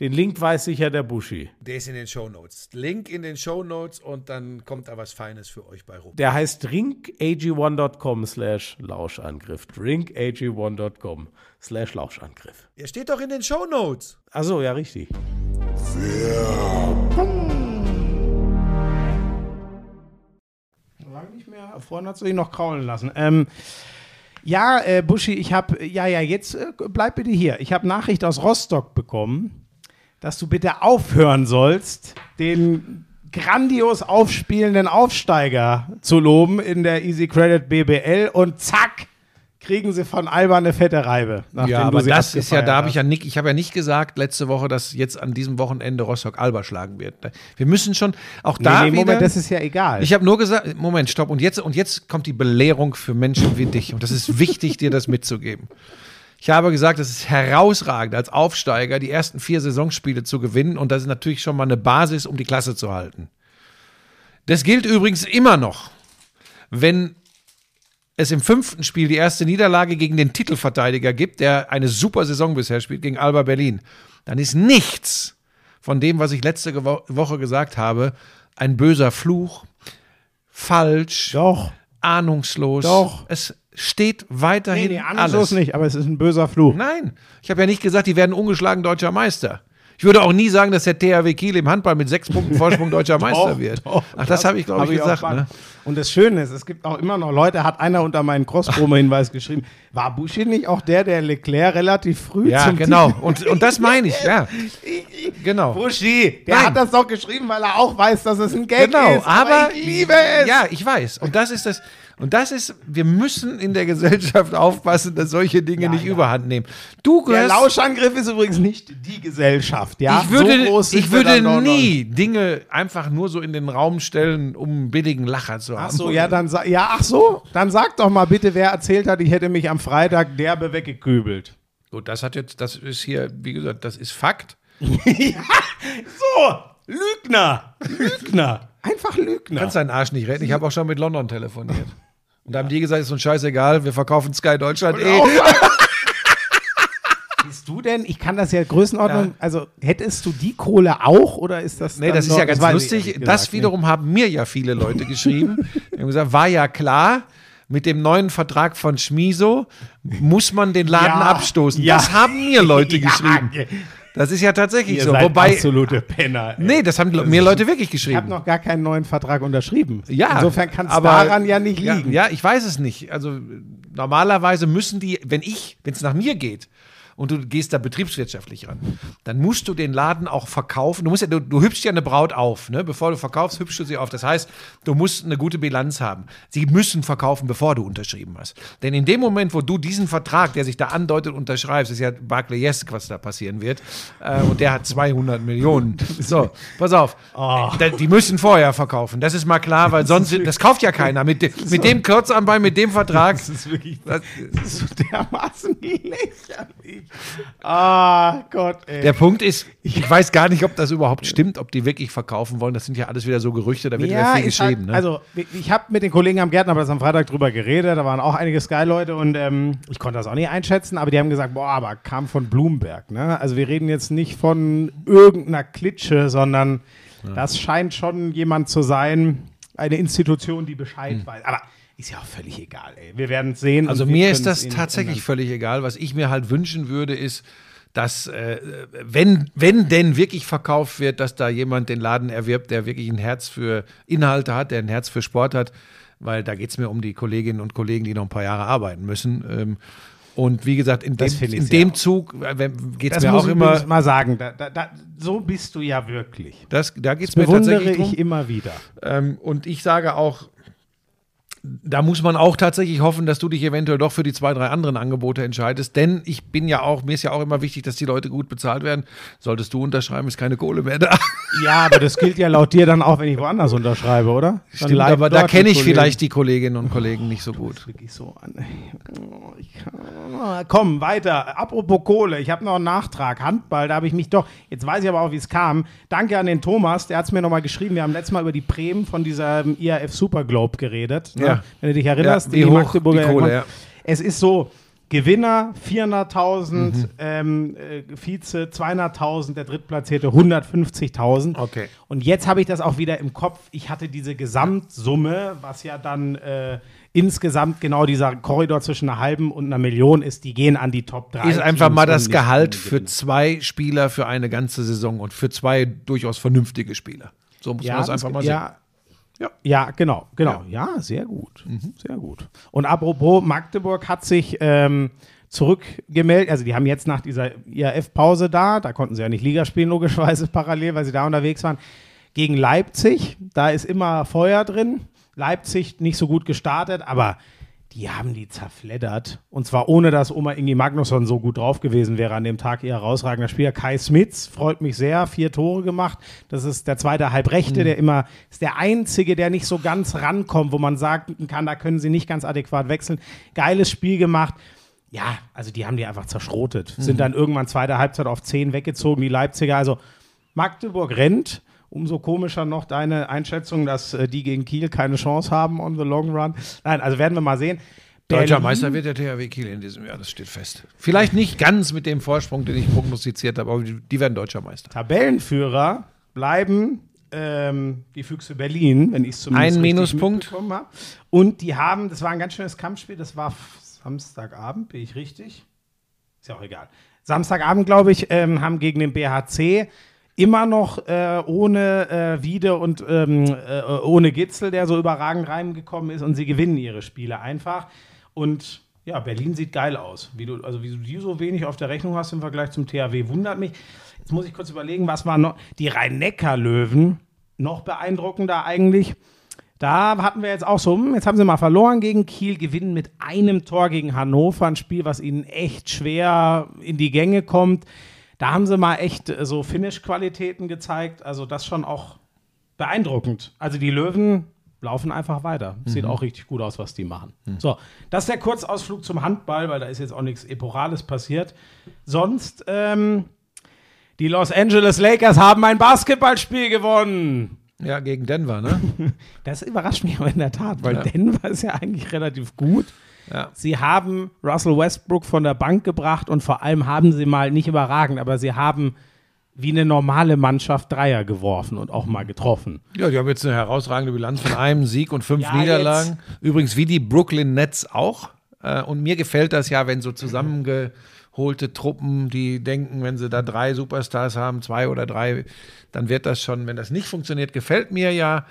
den Link weiß sicher der Buschi. Der ist in den Shownotes. Link in den Shownotes und dann kommt da was Feines für euch bei rum. Der heißt drinkag1.com slash Lauschangriff. drinkag1.com slash Lauschangriff. Er steht doch in den Shownotes. Achso, ja, richtig. Lange nicht mehr. Vorhin hat sie sich noch kraulen lassen. Ähm, ja, äh, Buschi, ich habe, ja, ja, jetzt äh, bleib bitte hier. Ich habe Nachricht aus Rostock bekommen, dass du bitte aufhören sollst, den grandios aufspielenden Aufsteiger zu loben in der Easy Credit BBL und zack, kriegen sie von Alba eine fette Reibe. nachdem Ja, aber das ist ja, da habe ich ja nicht, ich habe ja nicht gesagt letzte Woche, dass jetzt an diesem Wochenende Rostock Alba schlagen wird. Wir müssen schon auch da nee, nee, wieder. Moment, das ist ja egal. ich habe nur gesagt, Moment, stopp. Und jetzt, und jetzt kommt die Belehrung für Menschen wie dich. Und das ist wichtig, dir das mitzugeben. Ich habe gesagt, es ist herausragend, als Aufsteiger die ersten vier Saisonspiele zu gewinnen. Und das ist natürlich schon mal eine Basis, um die Klasse zu halten. Das gilt übrigens immer noch, wenn es im fünften Spiel die erste Niederlage gegen den Titelverteidiger gibt, der eine super Saison bisher spielt, gegen Alba Berlin, dann ist nichts von dem, was ich letzte Woche gesagt habe, ein böser Fluch, falsch, Doch. ahnungslos. Doch. Es steht weiterhin Nee, nee, alles. alles nicht, aber es ist ein böser Fluch. Nein, ich habe ja nicht gesagt, die werden ungeschlagen deutscher Meister. Ich würde auch nie sagen, dass der THW Kiel im Handball mit sechs Punkten Vorsprung deutscher Meister wird. doch, Ach, das, habe ich, glaube hab ich, gesagt. Ne? Und das Schöne ist, es gibt auch immer noch Leute, hat einer unter meinen Cross-Promo-Hinweis geschrieben, war Buschi nicht auch der, der Leclerc relativ früh Ja, zum genau. Und, und das meine ich, ja. Genau. Buschi, der Nein. hat das doch geschrieben, weil er auch weiß, dass es ein Gag Genau, ist. aber ich liebe es. Ja, ich weiß. Und das ist das. Und das ist, wir müssen in der Gesellschaft aufpassen, dass solche Dinge nicht ja. überhand nehmen. Du Der. Lauschangriff ist übrigens nicht die Gesellschaft, ja? ich würde, so ich würde noch nie Dinge einfach nur so in den Raum stellen, um einen billigen Lacher zu haben. Ach so, ja, dann ja, ach so, dann sag doch mal bitte, wer erzählt hat, ich hätte mich am Freitag derbe weggekübelt. Gut, das hat jetzt, das ist hier, wie gesagt, das ist Fakt. So, Lügner, Lügner, einfach Lügner. Kannst deinen Arsch nicht retten. Ich habe auch schon mit London telefoniert. Und da haben die gesagt, ist uns scheißegal, wir verkaufen Sky Deutschland eh. Bist du denn, ich kann das ja Größenordnung, also hättest du die Kohle auch oder ist das Nee, das ist noch- ja ganz ich lustig. ehrlich Das gesagt wiederum haben mir ja viele Leute geschrieben. Die haben gesagt, war ja klar, mit dem neuen Vertrag von Schmiso muss man den Laden Ja, abstoßen. ja. Das haben mir Leute Ja, geschrieben. ge- Das ist ja tatsächlich Ihr so. seid Wobei, absolute Penner. ey. nee, das haben mir Leute wirklich ich habe geschrieben. noch gar keinen neuen Vertrag unterschrieben. Ja, Insofern kann es daran ja nicht Ja, liegen. ja, ich weiß es nicht. Also normalerweise müssen die, wenn ich, wenn es nach mir geht und du gehst da betriebswirtschaftlich ran, dann musst du den Laden auch verkaufen. Du musst ja, du, du hübschst ja eine Braut auf, ne? Bevor du verkaufst, hübschst du sie auf. Das heißt, du musst eine gute Bilanz haben. Sie müssen verkaufen, bevor du unterschrieben hast. Denn in dem Moment, wo du diesen Vertrag, der sich da andeutet, unterschreibst, ist ja Barclayesk, was da passieren wird. Äh, und der hat 200 Millionen. So, pass auf. Oh. Die müssen vorher verkaufen. Das ist mal klar, weil sonst, das kauft ja keiner. Mit, de, mit dem Kurzanbein, mit dem Vertrag. Das ist wirklich Das- das ist so dermaßen lächerlich. Ah, Gott, ey. Der Punkt ist, ich weiß gar nicht, ob das überhaupt stimmt, ob die wirklich verkaufen wollen. Das sind ja alles wieder so Gerüchte, da wird ja, viel halt- geschrieben. ne? Also, ich habe mit den Kollegen am Gärtnerplatz am Freitag drüber geredet. Da waren auch einige Sky-Leute und ähm, ich konnte das auch nicht einschätzen, aber die haben gesagt: Boah, aber kam von Bloomberg. Ne? Also, wir reden jetzt nicht von irgendeiner Klitsche, sondern das scheint schon jemand zu sein, eine Institution, die Bescheid weiß. Aber ist ja auch völlig egal, ey. Wir werden es sehen. Also mir ist das tatsächlich völlig egal. Was ich mir halt wünschen würde, ist, dass, äh, wenn, wenn denn wirklich verkauft wird, dass da jemand den Laden erwirbt, der wirklich ein Herz für Inhalte hat, der ein Herz für Sport hat, weil da geht es mir um die Kolleginnen und Kollegen, die noch ein paar Jahre arbeiten müssen. Ähm, und wie gesagt, in dem, Das ich in dem auch. Zug geht es Das mir muss auch ich immer. übrigens mal sagen. Da, da, da, so bist du ja wirklich. Das, da geht es Das mir bewundere tatsächlich drum. ich immer wieder. Ähm, und ich sage auch, da muss man auch tatsächlich hoffen, dass du dich eventuell doch für die zwei, drei anderen Angebote entscheidest. Denn ich bin ja auch, mir ist ja auch immer wichtig, dass die Leute gut bezahlt werden. Solltest du unterschreiben, ist keine Kohle mehr da. Ja, aber das gilt ja laut dir dann auch, wenn ich woanders unterschreibe, oder? Dann Stimmt, aber da kenne ich vielleicht die Kolleginnen und Kollegen nicht so gut. wirklich so an. Oh, kann, komm, weiter. Apropos Kohle, ich habe noch einen Nachtrag. Handball, da habe ich mich doch, jetzt weiß ich aber auch, wie es kam. Danke an den Thomas, der hat es mir nochmal geschrieben. Wir haben letztes Mal über die Prämien von dieser ähm, IAF Super Globe geredet. Ne? Ja. Wenn du dich erinnerst, Ja, wie die hoch Magdeburger die Kohle, ja. Es ist so, Gewinner 400.000, Mhm. ähm, äh, Vize 200.000, der Drittplatzierte 150.000. Okay. Und jetzt habe ich das auch wieder im Kopf. Ich hatte diese Gesamtsumme, was ja dann äh, insgesamt genau dieser Korridor zwischen einer halben und einer Million ist, die gehen an die Top 3. Ist einfach mal das Teams und nicht Gehalt für zwei Spieler für eine ganze Saison und für zwei durchaus vernünftige Spieler. So muss man das einfach mal sehen. ja, Ja. ja, genau, genau. Ja, sehr gut. Sehr gut. Und apropos, Magdeburg hat sich ähm, zurückgemeldet. Also, die haben jetzt nach dieser IAF-Pause da, da konnten sie ja nicht Liga spielen, logischerweise parallel, weil sie da unterwegs waren, gegen Leipzig. Da ist immer Feuer drin. Leipzig nicht so gut gestartet, aber die haben die zerfleddert. Und zwar ohne, dass Oma Ingi Magnusson so gut drauf gewesen wäre an dem Tag. Ihr herausragender Spieler. Kai Smits freut mich sehr. Vier Tore gemacht. Das ist der zweite Halbrechte, der immer, ist der einzige, der nicht so ganz rankommt, wo man sagen kann, da können sie nicht ganz adäquat wechseln. Geiles Spiel gemacht. Ja, also die haben die einfach zerschrotet. Sind dann irgendwann zweite Halbzeit auf zehn weggezogen, die Leipziger. Also Magdeburg rennt. Umso komischer noch deine Einschätzung, dass äh, die gegen Kiel keine Chance haben on the long run. Nein, also werden wir mal sehen. Deutscher Berlin- Meister wird der THW Kiel in diesem Jahr, das steht fest. Vielleicht nicht ganz mit dem Vorsprung, den ich prognostiziert habe, aber die, werden Deutscher Meister. Tabellenführer bleiben ähm, die Füchse Berlin, wenn ich es zumindest Ein Minuspunkt. habe. Und die haben, das war ein ganz schönes Kampfspiel, das war Samstagabend, bin ich richtig? Ist ja auch egal. Samstagabend, glaube ich, ähm, haben gegen den BHC immer noch äh, ohne äh, Wiede und ähm, äh, ohne Gitzel, der so überragend reingekommen ist und sie gewinnen ihre Spiele einfach. Und ja, Berlin sieht geil aus. Wie du, also wie du die so wenig auf der Rechnung hast im Vergleich zum THW, wundert mich. Jetzt muss ich kurz überlegen, was war noch. Die Rhein-Neckar-Löwen, noch beeindruckender eigentlich. Da hatten wir jetzt auch so, hm, jetzt haben sie mal verloren gegen Kiel, gewinnen mit einem Tor gegen Hannover, ein Spiel, was ihnen echt schwer in die Gänge kommt. Da haben sie mal echt äh, so Finish-Qualitäten gezeigt. Also das schon auch beeindruckend. Also die Löwen laufen einfach weiter. Sieht auch richtig gut aus, was die machen. So, das ist der Kurzausflug zum Handball, weil da ist jetzt auch nichts Eporales passiert. Sonst, ähm, die Los Angeles Lakers haben ein Basketballspiel gewonnen. Ja, gegen Denver, ne? Das überrascht mich aber in der Tat, weil Ja. Denver ist ja eigentlich relativ gut. Ja. Sie haben Russell Westbrook von der Bank gebracht und vor allem haben sie mal nicht überragend, aber sie haben wie eine normale Mannschaft Dreier geworfen und auch mal getroffen. Ja, die haben jetzt eine herausragende Bilanz von einem Sieg und fünf Ja, Niederlagen. Übrigens wie die Brooklyn Nets auch. Äh, Und mir gefällt das ja, wenn so zusammengeholte Truppen, die denken, wenn sie da drei Superstars haben, zwei oder drei, dann wird das schon, wenn das nicht funktioniert, gefällt mir ja.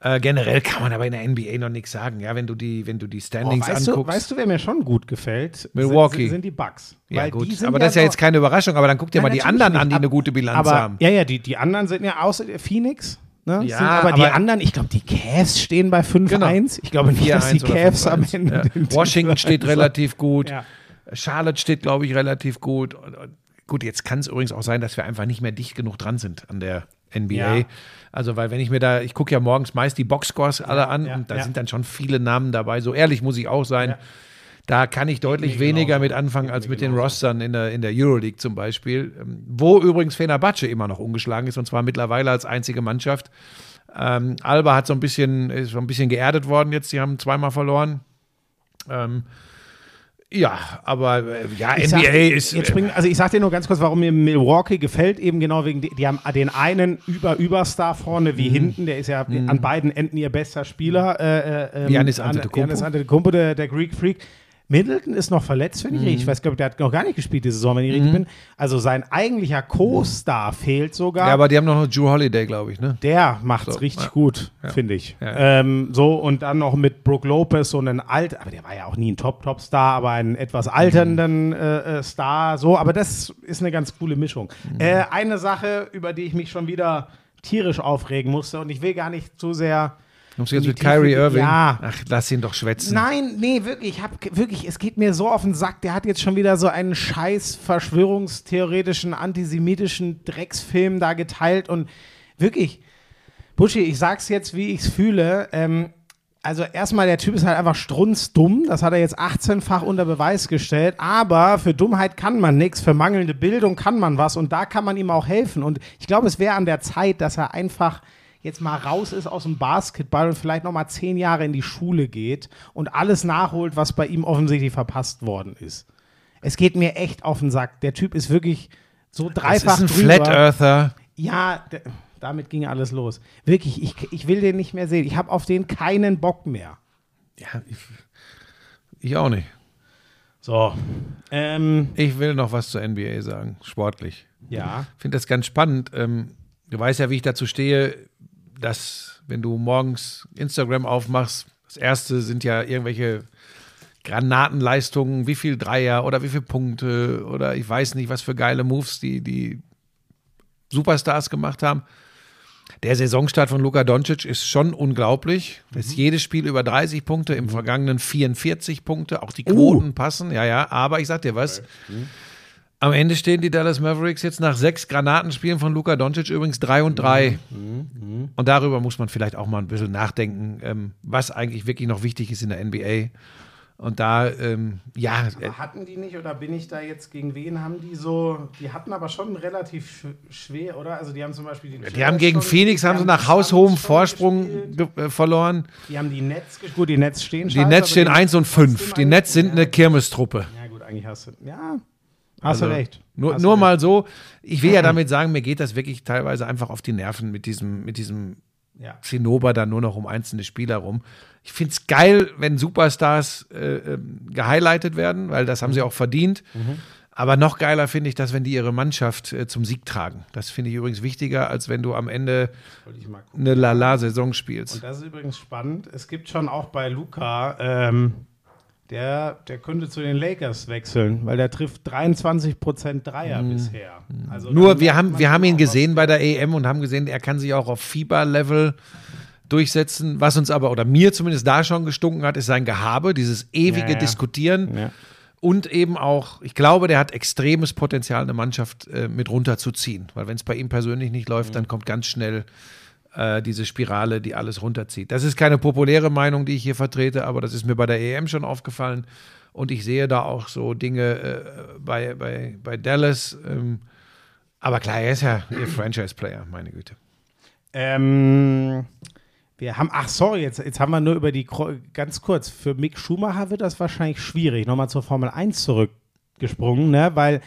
Äh, generell kann man aber in der NBA noch nichts sagen. Ja, wenn du die, wenn du die Oh, Standings weißt, du, anguckst. weißt du, wer mir schon gut gefällt? Milwaukee. Sind, sind die Bucks. ja, Weil gut. die Aber das ist ja jetzt keine Überraschung. Aber dann guck dir Nein, mal die anderen nicht. an, die Ab- eine gute Bilanz aber, haben. Ja, ja, die, die anderen sind ja außer Phoenix. Ne? Ja, sind aber, die aber- anderen, ich glaube, die Cavs stehen bei 5-1. Ich glaube nicht, dass die 4-1 oder Cavs am 5-1. Ende. Ja. Washington steht relativ gut. Ja. Charlotte steht, glaube ich, relativ gut. Gut, jetzt kann es übrigens auch sein, dass wir einfach nicht mehr dicht genug dran sind an der NBA. Ja. Also, weil wenn ich mir da, ich gucke ja morgens meist die Boxscores alle an ja, und da ja. sind dann schon viele Namen dabei. So ehrlich muss ich auch sein. Ja. Da kann ich deutlich mir weniger genauso. mit anfangen als mit den genauso. Rostern in der, in der Euroleague zum Beispiel. Ähm, Wo übrigens Fenerbahce immer noch ungeschlagen ist und zwar mittlerweile als einzige Mannschaft. Ähm, Alba hat so ein bisschen, ist so ein bisschen geerdet worden jetzt. Die haben zweimal verloren. Ähm, ja, aber äh, ja, Ich NBA sag, ist. Jetzt spring, also ich sag dir nur ganz kurz, warum mir Milwaukee gefällt, eben genau wegen, die, die haben den einen Über-Überstar vorne Mhm. wie hinten, der ist ja an beiden Enden ihr bester Spieler. Äh, äh, ähm, An- Antetokounmpo. Giannis Antetokounmpo, der, der Greek Freak. Middleton ist noch verletzt, finde ich. Mhm. Ich weiß, glaube der hat noch gar nicht gespielt diese Saison, wenn ich richtig bin. Also sein eigentlicher Co-Star fehlt sogar. ja, aber die haben noch Drew Holiday, glaube ich, ne? Der macht's So, richtig ja. gut, finde ich. Ja. Ähm, so, und dann noch mit Brook Lopez, so einen alt, aber der war ja auch nie ein Top-Top-Star, aber einen etwas alternden äh, äh, Star, so, aber das ist eine ganz coole Mischung. Äh, eine Sache, über die ich mich schon wieder tierisch aufregen musste, und ich will gar nicht zu sehr. Kommst du jetzt mit Kyrie. Irving? Ja. Ach, lass ihn doch schwätzen. Nein, nee, wirklich, ich hab wirklich, es geht mir so auf den Sack. Der hat jetzt schon wieder so einen scheiß verschwörungstheoretischen, antisemitischen Drecksfilm da geteilt und wirklich, Buschi, ich sag's jetzt, wie ich's fühle. Ähm, also erstmal, der Typ ist halt einfach strunzdumm. Das hat er jetzt 18-fach unter Beweis gestellt. Aber für Dummheit kann man nichts, für mangelnde Bildung kann man was und da kann man ihm auch helfen. Und ich glaube, es wäre an der Zeit, dass er einfach jetzt mal raus ist aus dem Basketball und vielleicht noch mal zehn Jahre in die Schule geht und alles nachholt, was bei ihm offensichtlich verpasst worden ist. Es geht mir echt auf den Sack. Der Typ ist wirklich so das dreifach ist ein drüber. Flat Earther. Ja, damit ging alles los. Wirklich, ich, ich will den nicht mehr sehen. Ich habe auf den keinen Bock mehr. Ja, ich, ich auch nicht. So. Ähm, Ich will noch was zur NBA sagen, sportlich. ja. Ich finde das ganz spannend. Ähm, du weißt ja, wie ich dazu stehe, dass, wenn du morgens Instagram aufmachst, das erste sind ja irgendwelche Granatenleistungen, wie viel Dreier oder wie viele Punkte oder ich weiß nicht, was für geile Moves die, die Superstars gemacht haben. Der Saisonstart von Luka Doncic ist schon unglaublich. Das ist jedes Spiel über 30 Punkte, im vergangenen 44 Punkte. Auch die Quoten passen, ja, ja. Aber ich sag dir was. Am Ende stehen die Dallas Mavericks jetzt nach sechs Granatenspielen von Luka Doncic übrigens 3 und 3. Und darüber muss man vielleicht auch mal ein bisschen nachdenken, ähm, was eigentlich wirklich noch wichtig ist in der NBA. Und da, ähm, ja, äh, Hatten die nicht oder bin ich da jetzt gegen wen haben die so? Die hatten aber schon relativ sch schwer, oder? Also die haben zum Beispiel die. die haben gegen schon- Phoenix, haben die sie nach die haushohem schon Vorsprung äh, verloren. Die haben die Netz gespielt. Gut, die Netz stehen Die scheiße, Nets aber stehen die 1 und 5. Die Nets sind eine Kirmestruppe. Ja, gut, eigentlich hast du. Ja, hast Also, du recht. Nur, Hast nur du mal recht. so, ich will ja damit sagen, mir geht das wirklich teilweise einfach auf die Nerven mit diesem, mit diesem Ja. Zinnober dann nur noch um einzelne Spieler rum. Ich finde es geil, wenn Superstars äh, ähm, gehighlightet werden, weil das haben sie auch verdient. Aber noch geiler finde ich das, wenn die ihre Mannschaft äh, zum Sieg tragen. Das finde ich übrigens wichtiger, als wenn du am Ende eine Lala-Saison spielst. Und das ist übrigens spannend. Es gibt schon auch bei Luca, ähm, der, der könnte zu den Lakers wechseln, weil der trifft 23 Prozent Dreier bisher. Also Mhm. Nur da wir haben, wir haben ihn gesehen bei der EM und haben gesehen, er kann sich auch auf Fieber-Level durchsetzen. Was uns aber, oder mir zumindest da schon gestunken hat, ist sein Gehabe, dieses ewige Ja, ja. Diskutieren. Ja. Und eben auch, ich glaube, der hat extremes Potenzial, eine Mannschaft äh, mit runterzuziehen. Weil wenn es bei ihm persönlich nicht läuft, dann kommt ganz schnell äh, diese Spirale, die alles runterzieht. Das ist keine populäre Meinung, die ich hier vertrete, aber das ist mir bei der EM schon aufgefallen. Und ich sehe da auch so Dinge äh, bei, bei, bei Dallas. Ähm, aber klar, er ist ja ihr Franchise-Player, meine Güte. Ähm, wir haben, ach sorry, jetzt, jetzt haben wir nur über die, ganz kurz, für Mick Schumacher wird das wahrscheinlich schwierig, nochmal zur Formel 1 zurückgesprungen, ne, weil,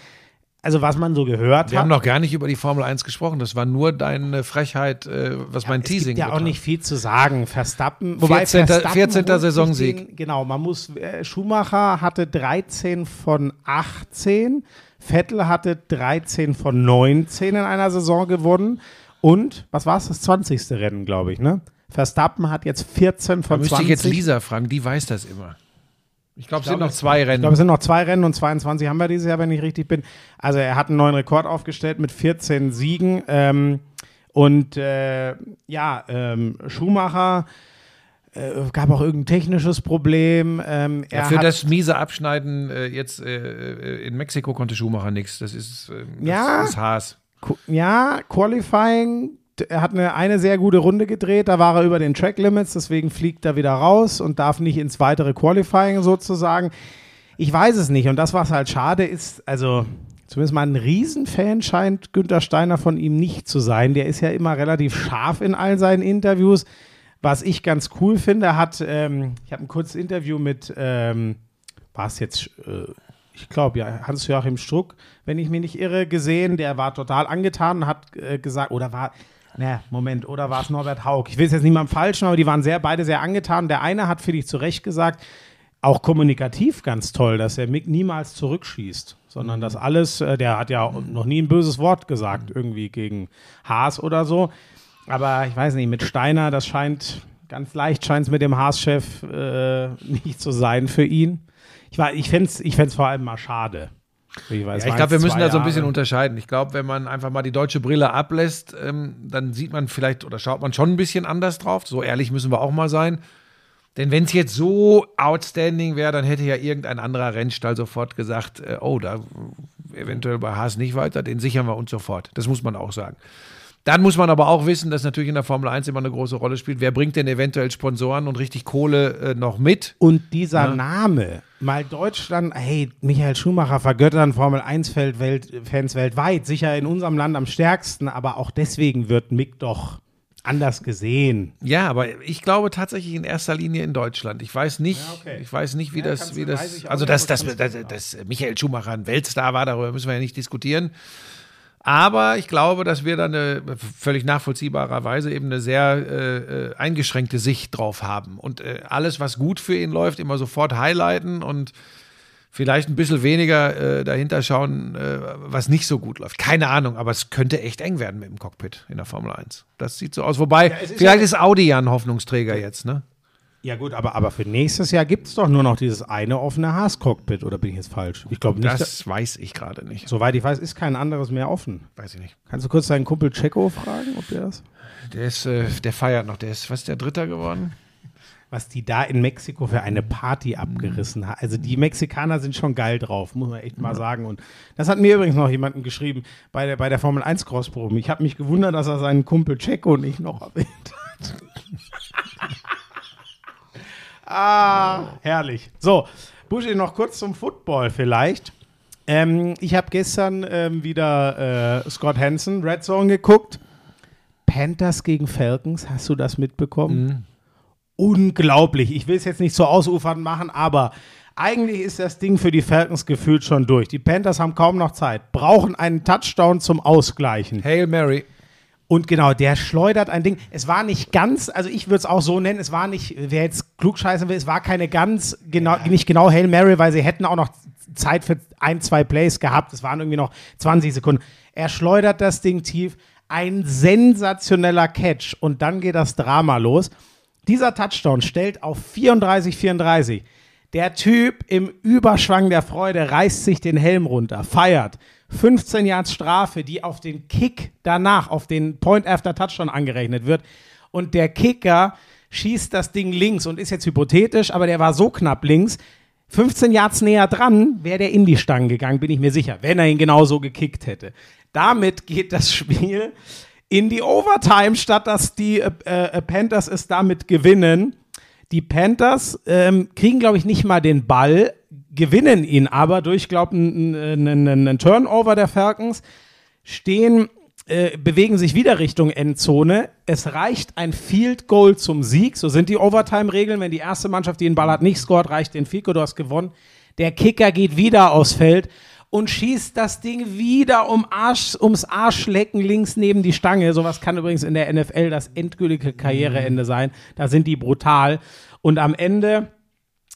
also was man so gehört Wir hat, haben noch gar nicht über die Formel 1 gesprochen. Das war nur deine Frechheit, äh, was mein es Teasing gibt ja auch betraf. nicht viel zu sagen. Verstappen, 14. Verstappen 14. holt sich Saisonsieg. Den, genau, man muss, äh, Schumacher hatte 13 von 18, Vettel hatte 13 von 19 in einer Saison gewonnen und, was war es, das 20. Rennen, glaube ich, ne? Verstappen hat jetzt 14 Da von müsste 20. ich jetzt Lisa fragen, die weiß das immer. Ich glaube, es sind noch zwei Ich Rennen. glaube, es sind noch zwei Rennen und 22 haben wir dieses Jahr, wenn ich richtig bin. Also er hat einen neuen Rekord aufgestellt mit 14 Siegen. Ähm, und äh, ja, ähm, Schumacher äh, gab auch irgendein technisches Problem. Ähm, Ja, für das miese Abschneiden äh, jetzt äh, äh, in Mexiko konnte Schumacher nichts. Das ist, äh, das Ja. ist Haas. Ja, Qualifying. Er hat eine, eine sehr gute Runde gedreht, da war er über den Track Limits, deswegen fliegt er wieder raus und darf nicht ins weitere Qualifying sozusagen. Ich weiß es nicht und das, was halt schade ist, also zumindest mal ein Riesenfan scheint Günther Steiner von ihm nicht zu sein. Der ist ja immer relativ scharf in all seinen Interviews. Was ich ganz cool finde, hat, ähm, ich habe ein kurzes Interview mit, ähm, war es jetzt, äh, ich glaube, ja, Hans-Joachim Struck, wenn ich mich nicht irre, gesehen. Der war total angetan und hat äh, gesagt, oder war, ne, Moment, oder war es Norbert Haug? Ich will es jetzt niemandem falschen, aber die waren sehr, beide sehr angetan. Der eine hat, finde ich, zu Recht gesagt, auch kommunikativ ganz toll, dass er Mick niemals zurückschießt, sondern das alles, äh, der hat ja noch nie ein böses Wort gesagt, irgendwie gegen Haas oder so. Aber ich weiß nicht, mit Steiner, das scheint, ganz leicht scheint es mit dem Haas-Chef äh, nicht zu sein für ihn. Ich, ich fände es ich vor allem mal schade. Ich, Ja, ich glaube, wir müssen da so ein bisschen unterscheiden. Ich glaube, wenn man einfach mal die deutsche Brille ablässt, ähm, dann sieht man vielleicht oder schaut man schon ein bisschen anders drauf. So ehrlich müssen wir auch mal sein. Denn wenn es jetzt so outstanding wäre, dann hätte ja irgendein anderer Rennstall sofort gesagt, äh, oh, da eventuell bei Haas nicht weiter, den sichern wir uns sofort. Das muss man auch sagen. Dann muss man aber auch wissen, dass natürlich in der Formel 1 immer eine große Rolle spielt. Wer bringt denn eventuell Sponsoren und richtig Kohle äh, noch mit? Und dieser Name, mal Deutschland, hey, Michael Schumacher vergöttern Formel 1-Fans Welt, weltweit, sicher in unserem Land am stärksten, aber auch deswegen wird Mick doch anders gesehen. Ja, aber ich glaube tatsächlich in erster Linie in Deutschland. Ich weiß nicht, Ja, okay. ich weiß nicht, wie Ja, das, wie das, also dass, dass, dass, dass Michael Schumacher ein Weltstar war, darüber müssen wir ja nicht diskutieren. Aber ich glaube, dass wir da eine völlig nachvollziehbarerweise eben eine sehr äh, äh, eingeschränkte Sicht drauf haben. Und äh, alles, was gut für ihn läuft, immer sofort highlighten und vielleicht ein bisschen weniger äh, dahinter schauen, äh, was nicht so gut läuft. Keine Ahnung, aber es könnte echt eng werden mit dem Cockpit in der Formel 1. Das sieht so aus. Wobei, es ist vielleicht ja- ist Audi ja ein Hoffnungsträger jetzt, ne? Ja gut, aber, aber für nächstes Jahr gibt es doch nur noch dieses eine offene Haas-Cockpit, oder bin ich jetzt falsch? Ich glaube nicht. Das weiß ich gerade nicht. soweit ich weiß, ist kein anderes mehr offen. Weiß ich nicht. Kannst du kurz deinen Kumpel Checo fragen, ob der das? Der ist, äh, der feiert noch. Der ist, was ist der Dritter geworden? Was die da in Mexiko für eine Party abgerissen haben. Also die Mexikaner sind schon geil drauf, muss man echt mal sagen. Und das hat mir übrigens noch jemanden geschrieben bei der, bei der Formel 1 Crossprobe. Ich habe mich gewundert, dass er seinen Kumpel Checo nicht noch erwähnt hat. ah, herrlich. So, Buschi, noch kurz zum Football vielleicht. Ähm, ich habe gestern ähm, wieder äh, Scott Hansen, Red Zone geguckt. Panthers gegen Falcons, hast du das mitbekommen? Unglaublich. Ich will es jetzt nicht so ausufernd machen, aber eigentlich ist das Ding für die Falcons gefühlt schon durch. Die Panthers haben kaum noch Zeit, brauchen einen Touchdown zum Ausgleichen. Hail Mary. Und genau, der schleudert ein Ding. Es war nicht ganz, also ich würde es auch so nennen, es war nicht, wer jetzt klugscheißen will, es war keine ganz genau, nicht genau Hail Mary, weil sie hätten auch noch Zeit für ein, zwei Plays gehabt. Es waren irgendwie noch 20 Sekunden. Er schleudert das Ding tief. Ein sensationeller Catch. Und dann geht das Drama los. Dieser Touchdown stellt auf 34, 34. Der Typ im Überschwang der Freude reißt sich den Helm runter, feiert. 15 Yards Strafe, die auf den Kick danach, auf den Point after Touchdown angerechnet wird. Und der Kicker schießt das Ding links und ist jetzt hypothetisch, aber der war so knapp links. 15 Yards näher dran wäre der in die Stangen gegangen, bin ich mir sicher, wenn er ihn genauso gekickt hätte. Damit geht das Spiel in die Overtime, statt dass die äh, äh, Panthers es damit gewinnen. Die Panthers ähm, kriegen, glaube ich, nicht mal den Ball, gewinnen ihn aber durch, glaube ich, einen Turnover der Falcons, stehen, äh, bewegen sich wieder Richtung Endzone. Es reicht ein Field Goal zum Sieg. So sind die Overtime-Regeln. Wenn die erste Mannschaft, die den Ball hat, nicht scored, reicht den Goal, du hast gewonnen. Der Kicker geht wieder aufs Feld und schießt das Ding wieder um Arsch, ums Arschlecken links neben die Stange. Sowas kann übrigens in der NFL das endgültige Karriereende sein. Da sind die brutal. Und am Ende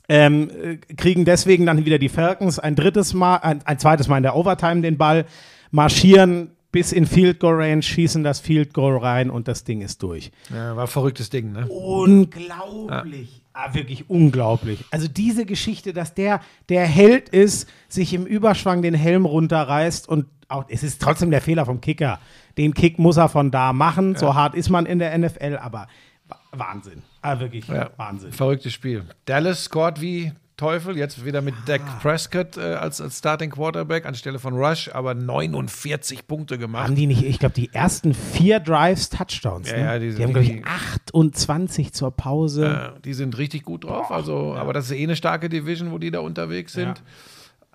ähm, äh, kriegen deswegen dann wieder die Falcons ein drittes Mal, ein, ein zweites Mal in der Overtime den Ball, marschieren bis in Field Goal Range, schießen das Field Goal rein und das Ding ist durch. Ja, war ein verrücktes Ding, ne? Unglaublich. Ah, wirklich unglaublich. Also diese Geschichte, dass der der Held ist, sich im Überschwang den Helm runterreißt und auch, es ist trotzdem der Fehler vom Kicker. Den Kick muss er von da machen. So hart ist man in der NFL, aber wa- Wahnsinn. Ah, wirklich Ja. Wahnsinn. Verrücktes Spiel. Dallas scored wie Teufel, jetzt wieder mit Dak Prescott äh, als, als Starting Quarterback anstelle von Rush, aber 49 Punkte gemacht. Haben die nicht, ich glaube, die ersten vier Drives Touchdowns. Ja, ne? ja, die die, sind haben, glaube ich, 28 zur Pause. Äh, die sind richtig gut drauf, also, aber das ist eh eine starke Division, wo die da unterwegs sind.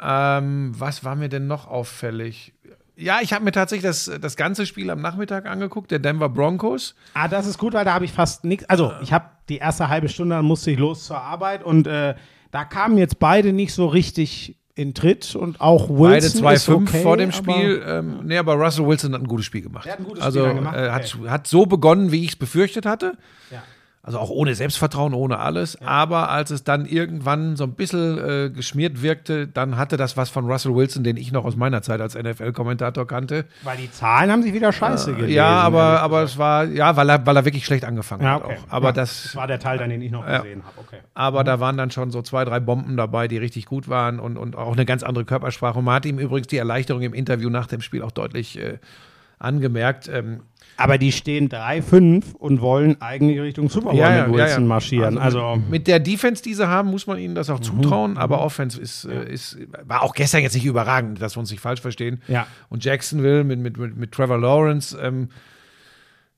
Ähm, was war mir denn noch auffällig? Ja, ich habe mir tatsächlich das, das ganze Spiel am Nachmittag angeguckt, der Denver Broncos. Ah, das ist gut, weil da habe ich fast nichts. Also, ich habe die erste halbe Stunde, dann musste ich los zur Arbeit und äh, da kamen jetzt beide nicht so richtig in Tritt und auch Wilson Beide ist 2-5 okay, vor dem aber- Spiel. Ähm, nee, aber Russell Wilson hat ein gutes Spiel gemacht. Er hat ein gutes also, Spiel gemacht, äh, hat, okay. hat so begonnen, wie ich es befürchtet hatte. Ja. Also auch ohne Selbstvertrauen, ohne alles. Aber als es dann irgendwann so ein bisschen äh, geschmiert wirkte, dann hatte das was von Russell Wilson, den ich noch aus meiner Zeit als NFL-Kommentator kannte. Weil die Zahlen haben sich wieder scheiße gelesen. Äh, ja, aber, aber es war, ja, weil er, weil er wirklich schlecht angefangen Ja, hat okay. auch. Aber ja, das, war der Teil, dann, den ich noch Ja. gesehen habe. Okay. aber da waren dann schon so zwei, drei Bomben dabei, die richtig gut waren und, und auch eine ganz andere Körpersprache. Und man hat ihm übrigens die Erleichterung im Interview nach dem Spiel auch deutlich äh, angemerkt. Ähm, Aber die stehen 3-5 und wollen eigentlich Richtung Super Bowl Ja, ja, mit ja, Wilson ja. marschieren. Also, mit der Defense, die sie haben, muss man ihnen das auch zutrauen. Aber Offense ist, äh, ist, war auch gestern jetzt nicht überragend, dass wir uns nicht falsch verstehen. Ja. Und Jacksonville mit, mit, mit, mit Trevor Lawrence ähm,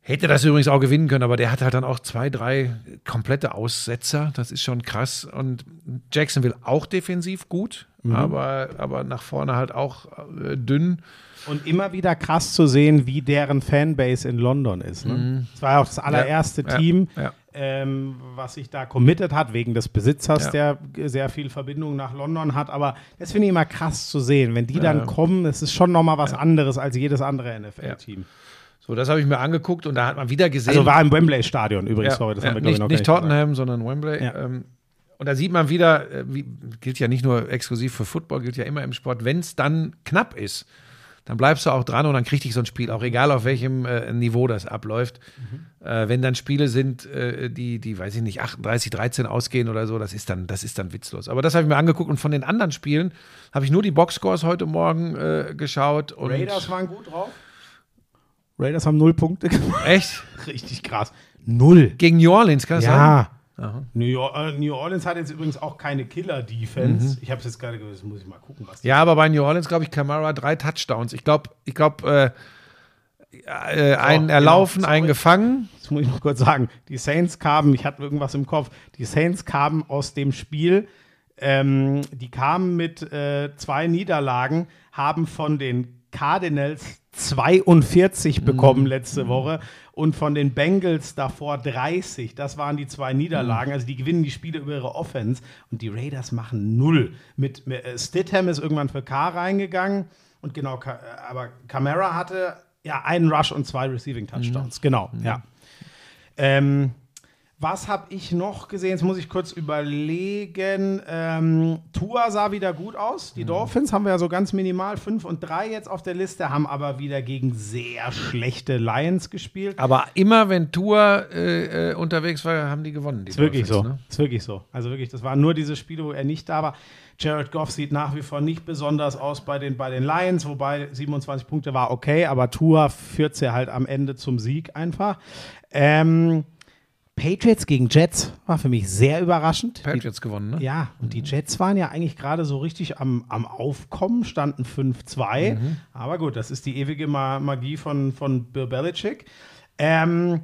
hätte das übrigens auch gewinnen können, aber der hat halt dann auch zwei, drei komplette Aussetzer. Das ist schon krass. Und Jacksonville auch defensiv gut, aber, aber nach vorne halt auch äh, dünn. Und immer wieder krass zu sehen, wie deren Fanbase in London ist. Ne? Das war ja auch das allererste Mhm. Ja, Team, ja. Ähm, was sich da committed hat, wegen des Besitzers, Ja. der sehr viel Verbindung nach London hat. Aber das finde ich immer krass zu sehen. Wenn die dann ja. kommen, das ist schon nochmal was anderes als jedes andere NFL-Team. So, das habe ich mir angeguckt und da hat man wieder gesehen. Also war im Wembley-Stadion übrigens, Ja, sorry, das ja, haben wir, glaube nicht, ich, noch nicht gar gesagt. Tottenham, sondern Wembley. Ja. Ähm, und da sieht man wieder, äh, wie, gilt ja nicht nur exklusiv für Football, gilt ja immer im Sport, wenn es dann knapp ist, dann bleibst du auch dran und dann kriegt dich so ein Spiel, auch egal auf welchem äh, Niveau das abläuft. Mhm. Äh, wenn dann Spiele sind, äh, die, die, weiß ich nicht, 38, 13 ausgehen oder so, das ist dann, das ist dann witzlos. Aber das habe ich mir angeguckt und von den anderen Spielen habe ich nur die Boxscores heute Morgen äh, geschaut. Und Raiders waren gut drauf. Raiders haben null Punkte gemacht. Echt? Richtig krass. Null. Gegen New Orleans, kann das sein? Ja. New, Or äh, New Orleans hat jetzt übrigens auch keine Killer-Defense. Ich habe es jetzt gerade das muss ich mal gucken, was Ja, aber bei New Orleans, glaube ich, Camara drei Touchdowns. Ich glaube, ich glaube, äh, äh, einen genau. erlaufen, Sorry. einen gefangen. Das muss ich noch kurz sagen. Die Saints kamen, ich hatte irgendwas im Kopf, die Saints kamen aus dem Spiel, ähm, die kamen mit äh, zwei Niederlagen, haben von den Cardinals 42 bekommen letzte Woche und von den Bengals davor 30. Das waren die zwei Niederlagen. Also die gewinnen die Spiele über ihre Offense und die Raiders machen null. Mit, äh, Stidham ist irgendwann für K reingegangen und genau, Ka- äh, aber Camara hatte ja einen Rush und zwei Receiving Touchdowns. Genau, ja. Ähm, Was habe ich noch gesehen? Jetzt muss ich kurz überlegen. Ähm, Tua sah wieder gut aus. Mhm. Die Dolphins haben wir ja so ganz minimal 5 und 3 jetzt auf der Liste, haben aber wieder gegen sehr schlechte Lions gespielt. Aber immer, wenn Tour äh, äh, unterwegs war, haben die gewonnen. Die Ist wirklich so. Dolphins, ne? Ist wirklich so. Also wirklich, das waren nur diese Spiele, wo er nicht da war. Jared Goff sieht nach wie vor nicht besonders aus bei den, bei den Lions, wobei 27 Punkte war okay, aber Tua führt sie halt am Ende zum Sieg einfach. Ähm, Patriots gegen Jets war für mich sehr überraschend. Patriots gewonnen, ne? Die, ja, und die Jets waren ja eigentlich gerade so richtig am, am Aufkommen, standen 5-2. Aber gut, das ist die ewige Ma Magie von, von Bill Belichick. Ähm,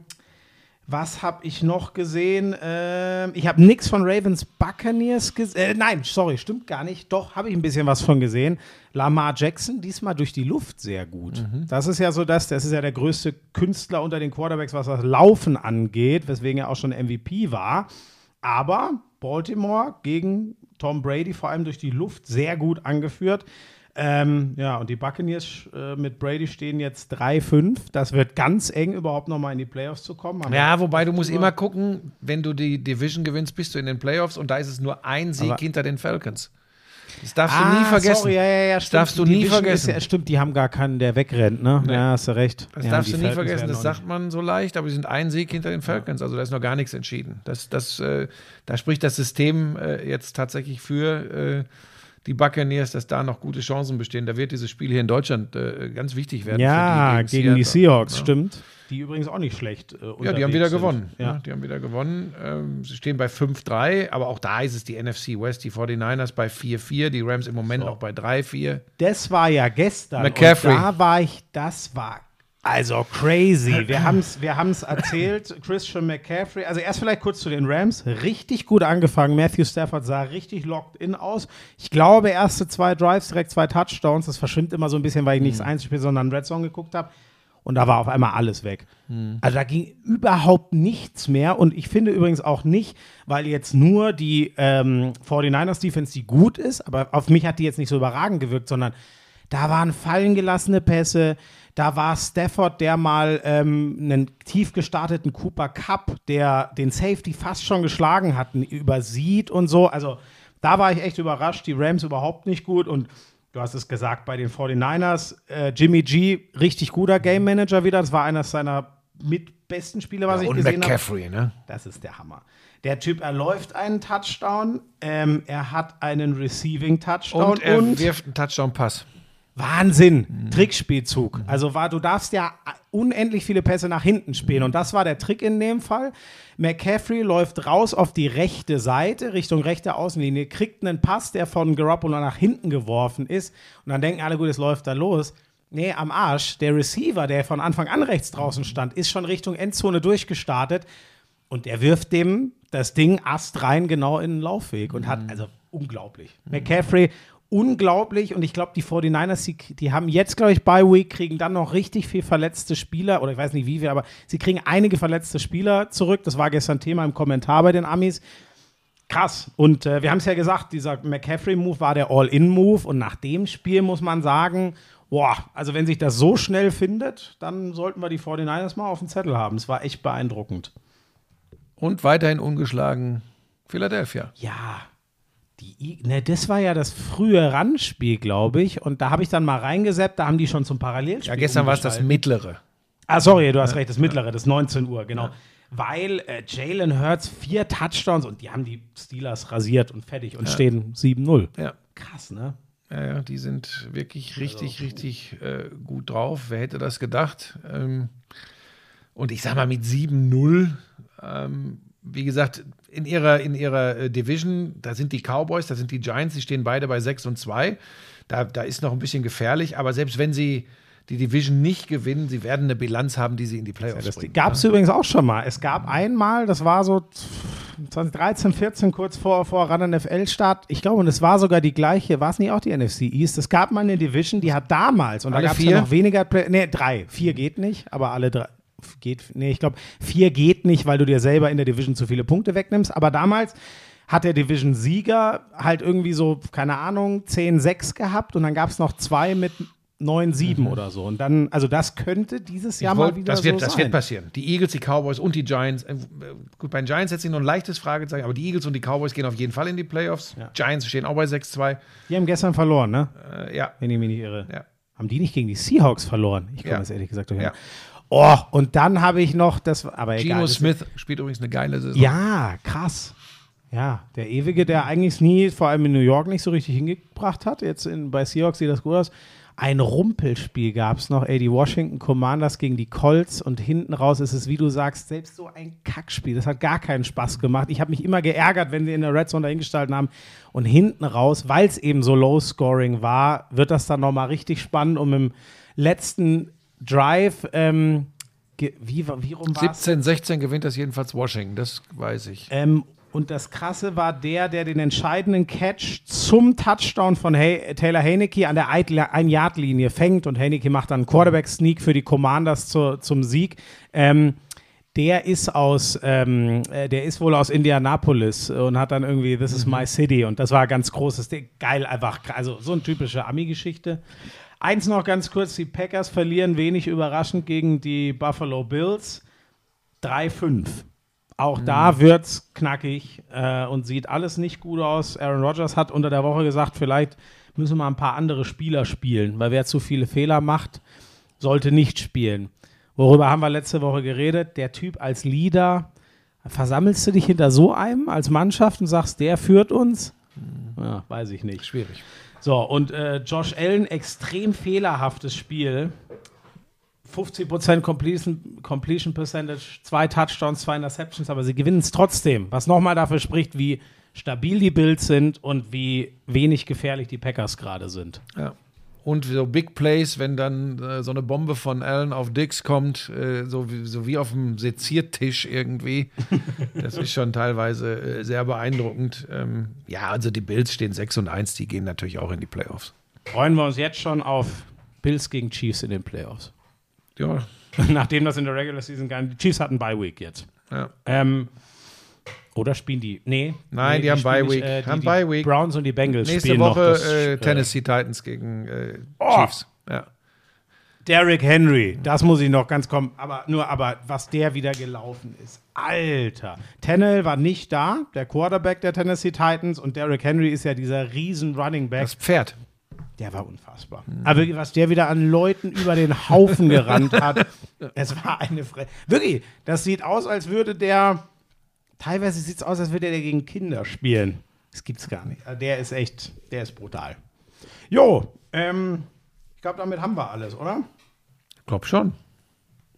was habe ich noch gesehen? Ähm, ich habe nichts von Ravens Buccaneers gesehen. Äh, nein, sorry, stimmt gar nicht. Doch, habe ich ein bisschen was von gesehen. Lamar Jackson, diesmal durch die Luft sehr gut. Das ist ja so das, das ist ja der größte Künstler unter den Quarterbacks, was das Laufen angeht, weswegen er auch schon MVP war. Aber Baltimore gegen Tom Brady, vor allem durch die Luft, sehr gut angeführt. Ähm, ja, und die Buccaneers äh, mit Brady stehen jetzt 3-5. Das wird ganz eng, überhaupt nochmal in die Playoffs zu kommen. Aber Ja, wobei du musst immer gucken, wenn du die Division gewinnst, bist du in den Playoffs und da ist es nur ein Sieg Aber- hinter den Falcons. Das darfst du Ah, nie vergessen. Sorry, ja, ja, ja, stimmt. darfst du Die nie Division vergessen. Ist stimmt, die haben gar keinen, der wegrennt, ne? Nee. Ja, hast du recht. Das ja, darfst du nie Falcons vergessen, das sagt man so leicht, aber sie sind ein Sieg hinter den Falcons, also da ist noch gar nichts entschieden. Das, das, äh, da spricht das System äh, jetzt tatsächlich für äh, die Buccaneers, dass da noch gute Chancen bestehen. Da wird dieses Spiel hier in Deutschland äh, ganz wichtig werden. Ja, für die gegen die Seattle. Seahawks, Ja. stimmt. Die übrigens auch nicht schlecht. Äh, Ja, die haben wieder sind. gewonnen. Ja. Ja. die haben wieder gewonnen. Ähm, sie stehen bei 5-3, aber auch da ist es die NFC West, die 49ers bei 4-4, die Rams im Moment So. noch bei 3-4. Das war ja gestern. McCaffrey. Und da war ich, das war also crazy. Wir haben es wir haben's erzählt. Christian McCaffrey. Also erst vielleicht kurz zu den Rams. Richtig gut angefangen. Matthew Stafford sah richtig locked in aus. Ich glaube, erste zwei Drives, direkt zwei Touchdowns. Das verschwimmt immer so ein bisschen, weil ich nicht das Einzelspiel, sondern Red Zone geguckt habe. Und da war auf einmal alles weg. Also da ging überhaupt nichts mehr. Und ich finde übrigens auch nicht, weil jetzt nur die ähm, 49ers Defense, die gut ist, aber auf mich hat die jetzt nicht so überragend gewirkt, sondern da waren fallen gelassene Pässe. Da war Stafford, der mal ähm, einen tief gestarteten Cooper Cup, der den Safety fast schon geschlagen hat, übersieht und so. Also da war ich echt überrascht. Die Rams überhaupt nicht gut und du hast es gesagt bei den 49ers. Äh, Jimmy G, richtig guter Game Manager wieder. Das war einer seiner mit besten Spiele, was ich Und gesehen habe. McCaffrey, ne? Das ist der Hammer. Der Typ erläuft einen Touchdown, ähm, er hat einen Receiving Touchdown Und er wirft einen Touchdown-Pass. Wahnsinn, Trickspielzug. Also war, du darfst ja unendlich viele Pässe nach hinten spielen und das war der Trick in dem Fall. McCaffrey läuft raus auf die rechte Seite, Richtung rechte Außenlinie, kriegt einen Pass, der von Garoppolo nach hinten geworfen ist und dann denken alle, gut, es läuft da los. Nee, am Arsch. Der Receiver, der von Anfang an rechts draußen stand, ist schon Richtung Endzone durchgestartet und der wirft dem das Ding Ast rein genau in den Laufweg und hat, also unglaublich. McCaffrey, unglaublich. Und ich glaube, die 49ers, die, die haben jetzt, glaube ich, bei Week, kriegen dann noch richtig viel verletzte Spieler, oder ich weiß nicht wie viel, aber sie kriegen einige verletzte Spieler zurück. Das war gestern Thema im Kommentar bei den Amis. Krass. Und äh, wir haben es ja gesagt, dieser McCaffrey-Move war der All-In-Move. Und nach dem Spiel muss man sagen, boah, also wenn sich das so schnell findet, dann sollten wir die 49ers mal auf dem Zettel haben. Es war echt beeindruckend. Und weiterhin ungeschlagen Philadelphia. Ja, die, ne, das war ja das frühe Randspiel, glaube ich. Und da habe ich dann mal reingeseppt, da haben die schon zum Parallelspiel. Ja, gestern war es das mittlere. Ah, sorry, du hast recht, das mittlere, das 19 Uhr, genau. Weil äh, Jalen Hurts vier Touchdowns und die haben die Steelers rasiert und fertig und stehen 7-0. Ja. Krass, ne? Ja, ja, die sind wirklich richtig, richtig äh, gut drauf. Wer hätte das gedacht? Ähm, und ich sag mal, mit 7-0, ähm, wie gesagt, in ihrer, in ihrer äh, Division, da sind die Cowboys, da sind die Giants, die stehen beide bei 6 und 2. Da, da ist noch ein bisschen gefährlich, aber selbst wenn sie die Division nicht gewinnen, sie werden eine Bilanz haben, die sie in die Playoffs Das bringen. gab es übrigens auch schon mal. Es gab einmal, das war so 2013, 14, kurz vor, vor Run NFL-Start. Ich glaube, und es war sogar die gleiche, war es nicht auch die NFC East? Es gab mal eine Division, die hat damals, und da Alle gab es ja noch weniger, nee, drei. Vier geht nicht, aber alle drei. Geht, nee, ich glaube, vier geht nicht, weil du dir selber in der Division zu viele Punkte wegnimmst. Aber damals hat der Division-Sieger halt irgendwie so, keine Ahnung, 10-6 gehabt und dann gab es noch zwei mit 9-7 oder so. Und dann, also das könnte dieses Jahr Ich mal wollt- wieder das wird, so das sein. wird passieren. Die Eagles, die Cowboys und die Giants. Äh, gut, bei den Giants setze ich noch ein leichtes Fragezeichen, aber die Eagles und die Cowboys gehen auf jeden Fall in die Playoffs. Giants stehen auch bei 6-2. Die haben gestern verloren, ne? Äh, ja, Wenn ich mich nicht irre. ja. Haben die nicht gegen die Seahawks verloren? Ich komme Ja. das ehrlich gesagt durch. Ja. Oh, und dann habe ich noch das, aber egal. Das- Smith spielt übrigens eine geile Saison. Ja, krass. Ja, der Ewige, der eigentlich nie, vor allem in New York, nicht so richtig hingebracht hat. Jetzt in, bei Seahawks sieht das gut aus. Ein Rumpelspiel gab es noch, ey, die Washington Commanders gegen die Colts und hinten raus ist es, wie du sagst, selbst so ein Kackspiel. Das hat gar keinen Spaß gemacht. Ich habe mich immer geärgert, wenn sie in der Red Zone dahingestalten haben. Und hinten raus, weil es eben so Low-Scoring war, wird das dann nochmal richtig spannend, um im letzten Drive, ähm, wie, wie rum war 17, 16 gewinnt das jedenfalls Washington, das weiß ich. ähm, und das Krasse war der, der den entscheidenden Catch zum Touchdown von hey Taylor Heineke an der Ein-Yard-Linie fängt und Heineke macht dann einen Quarterback-Sneak für die Commanders zu, zum Sieg. Ähm, der ist aus, ähm, äh, der ist wohl aus Indianapolis und hat dann irgendwie This is my city und das war ganz großes Ding. Geil einfach, also so eine typische Ami-Geschichte. Eins noch ganz kurz, die Packers verlieren wenig überraschend gegen die Buffalo Bills. 3-5. Auch da wird's knackig äh, und sieht alles nicht gut aus. Aaron Rodgers hat unter der Woche gesagt, vielleicht müssen wir ein paar andere Spieler spielen, weil wer zu viele Fehler macht, sollte nicht spielen. Worüber haben wir letzte Woche geredet? Der Typ als Leader, versammelst du dich hinter so einem als Mannschaft und sagst, der führt uns? Ja, weiß ich nicht. Schwierig. So, und äh, Josh Allen, extrem fehlerhaftes Spiel. 50% Completion, Completion Percentage, zwei Touchdowns, zwei Interceptions, aber sie gewinnen es trotzdem. Was nochmal dafür spricht, wie stabil die Bills sind und wie wenig gefährlich die Packers gerade sind. Ja. Und so Big Plays, wenn dann äh, so eine Bombe von Allen auf Dix kommt, äh, so, wie, so wie auf dem Seziertisch irgendwie. Das ist schon teilweise äh, sehr beeindruckend. Ähm, ja, also die Bills stehen 6 und 1, die gehen natürlich auch in die Playoffs. Freuen wir uns jetzt schon auf Bills gegen Chiefs in den Playoffs. Ja, Nachdem das in der Regular Season gar nicht. Die Chiefs hatten Bye Week jetzt. ja. Ähm, oder spielen die? Nee. Nein, nee, die haben spielen Bye Week. die, Haben die Bye Week. Browns und die Bengals Nächste spielen Woche noch das, äh, äh, Tennessee Titans gegen äh, Oh. Chiefs. Ja. Derrick Henry, das muss ich noch ganz kommen. Aber nur, aber was der wieder gelaufen ist. Alter. Tennell war nicht da, der Quarterback der Tennessee Titans. Und Derrick Henry ist ja dieser riesen Running Back. Das Pferd. Der war unfassbar. Aber was der wieder an Leuten über den Haufen gerannt hat, es war eine Fre Wirklich, das sieht aus, als würde der. Teilweise sieht es aus, als würde der gegen Kinder spielen. Das gibt's gar nicht. Also der ist echt, der ist brutal. Jo, ähm, ich glaube, damit haben wir alles, oder? Glaub schon.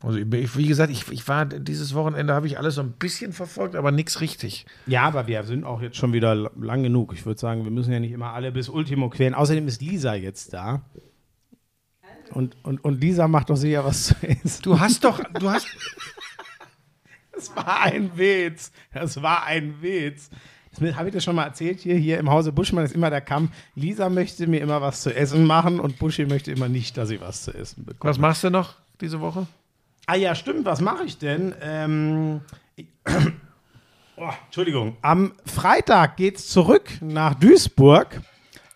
Also ich, wie gesagt, ich, ich war dieses Wochenende habe ich alles so ein bisschen verfolgt, aber nichts richtig. Ja, aber wir sind auch jetzt schon wieder lang genug. Ich würde sagen, wir müssen ja nicht immer alle bis Ultimo quälen. Außerdem ist Lisa jetzt da. Und, und, und Lisa macht doch sicher was zu essen. Du hast doch, du hast, Das war ein Witz. Das war ein Witz. Habe ich das schon mal erzählt? Hier, hier im Hause Buschmann ist immer der Kampf. Lisa möchte mir immer was zu essen machen und Buschi möchte immer nicht, dass ich was zu essen bekomme. was machst du noch diese Woche? Ah ja, stimmt. Was mache ich denn? Ähm, oh, Entschuldigung. Am Freitag geht's zurück nach Duisburg.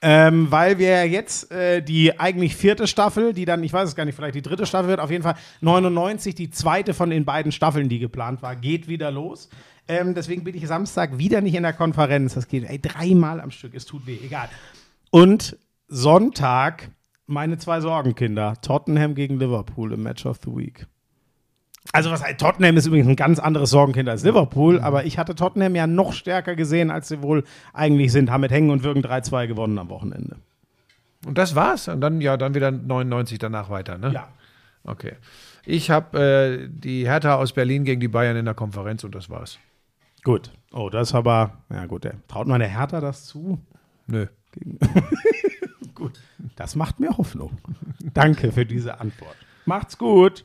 Ähm, weil wir jetzt äh, die eigentlich vierte Staffel, die dann, ich weiß es gar nicht, vielleicht die dritte Staffel wird, auf jeden Fall 99, die zweite von den beiden Staffeln, die geplant war, geht wieder los. Ähm, deswegen bin ich Samstag wieder nicht in der Konferenz. Das geht ey, dreimal am Stück, es tut weh, egal. Und Sonntag meine zwei Sorgenkinder, Tottenham gegen Liverpool im Match of the Week. Also was Tottenham ist übrigens ein ganz anderes Sorgenkind als Liverpool, aber ich hatte Tottenham ja noch stärker gesehen, als sie wohl eigentlich sind. Haben mit Hängen und Würgen 3-2 gewonnen am Wochenende. Und das war's. Und dann, ja, dann wieder 99 danach weiter, ne? Ja. Okay. Ich habe äh, die Hertha aus Berlin gegen die Bayern in der Konferenz und das war's. Gut. Oh, das aber, ja gut, der, traut man der Hertha das zu? Nö. Gut. Das macht mir Hoffnung. Danke für diese Antwort. Macht's gut.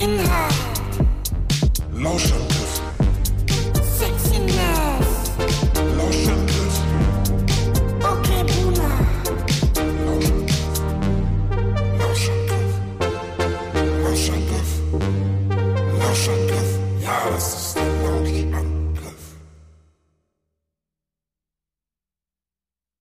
Lauschangriff, Inhalt, Lauschangriff.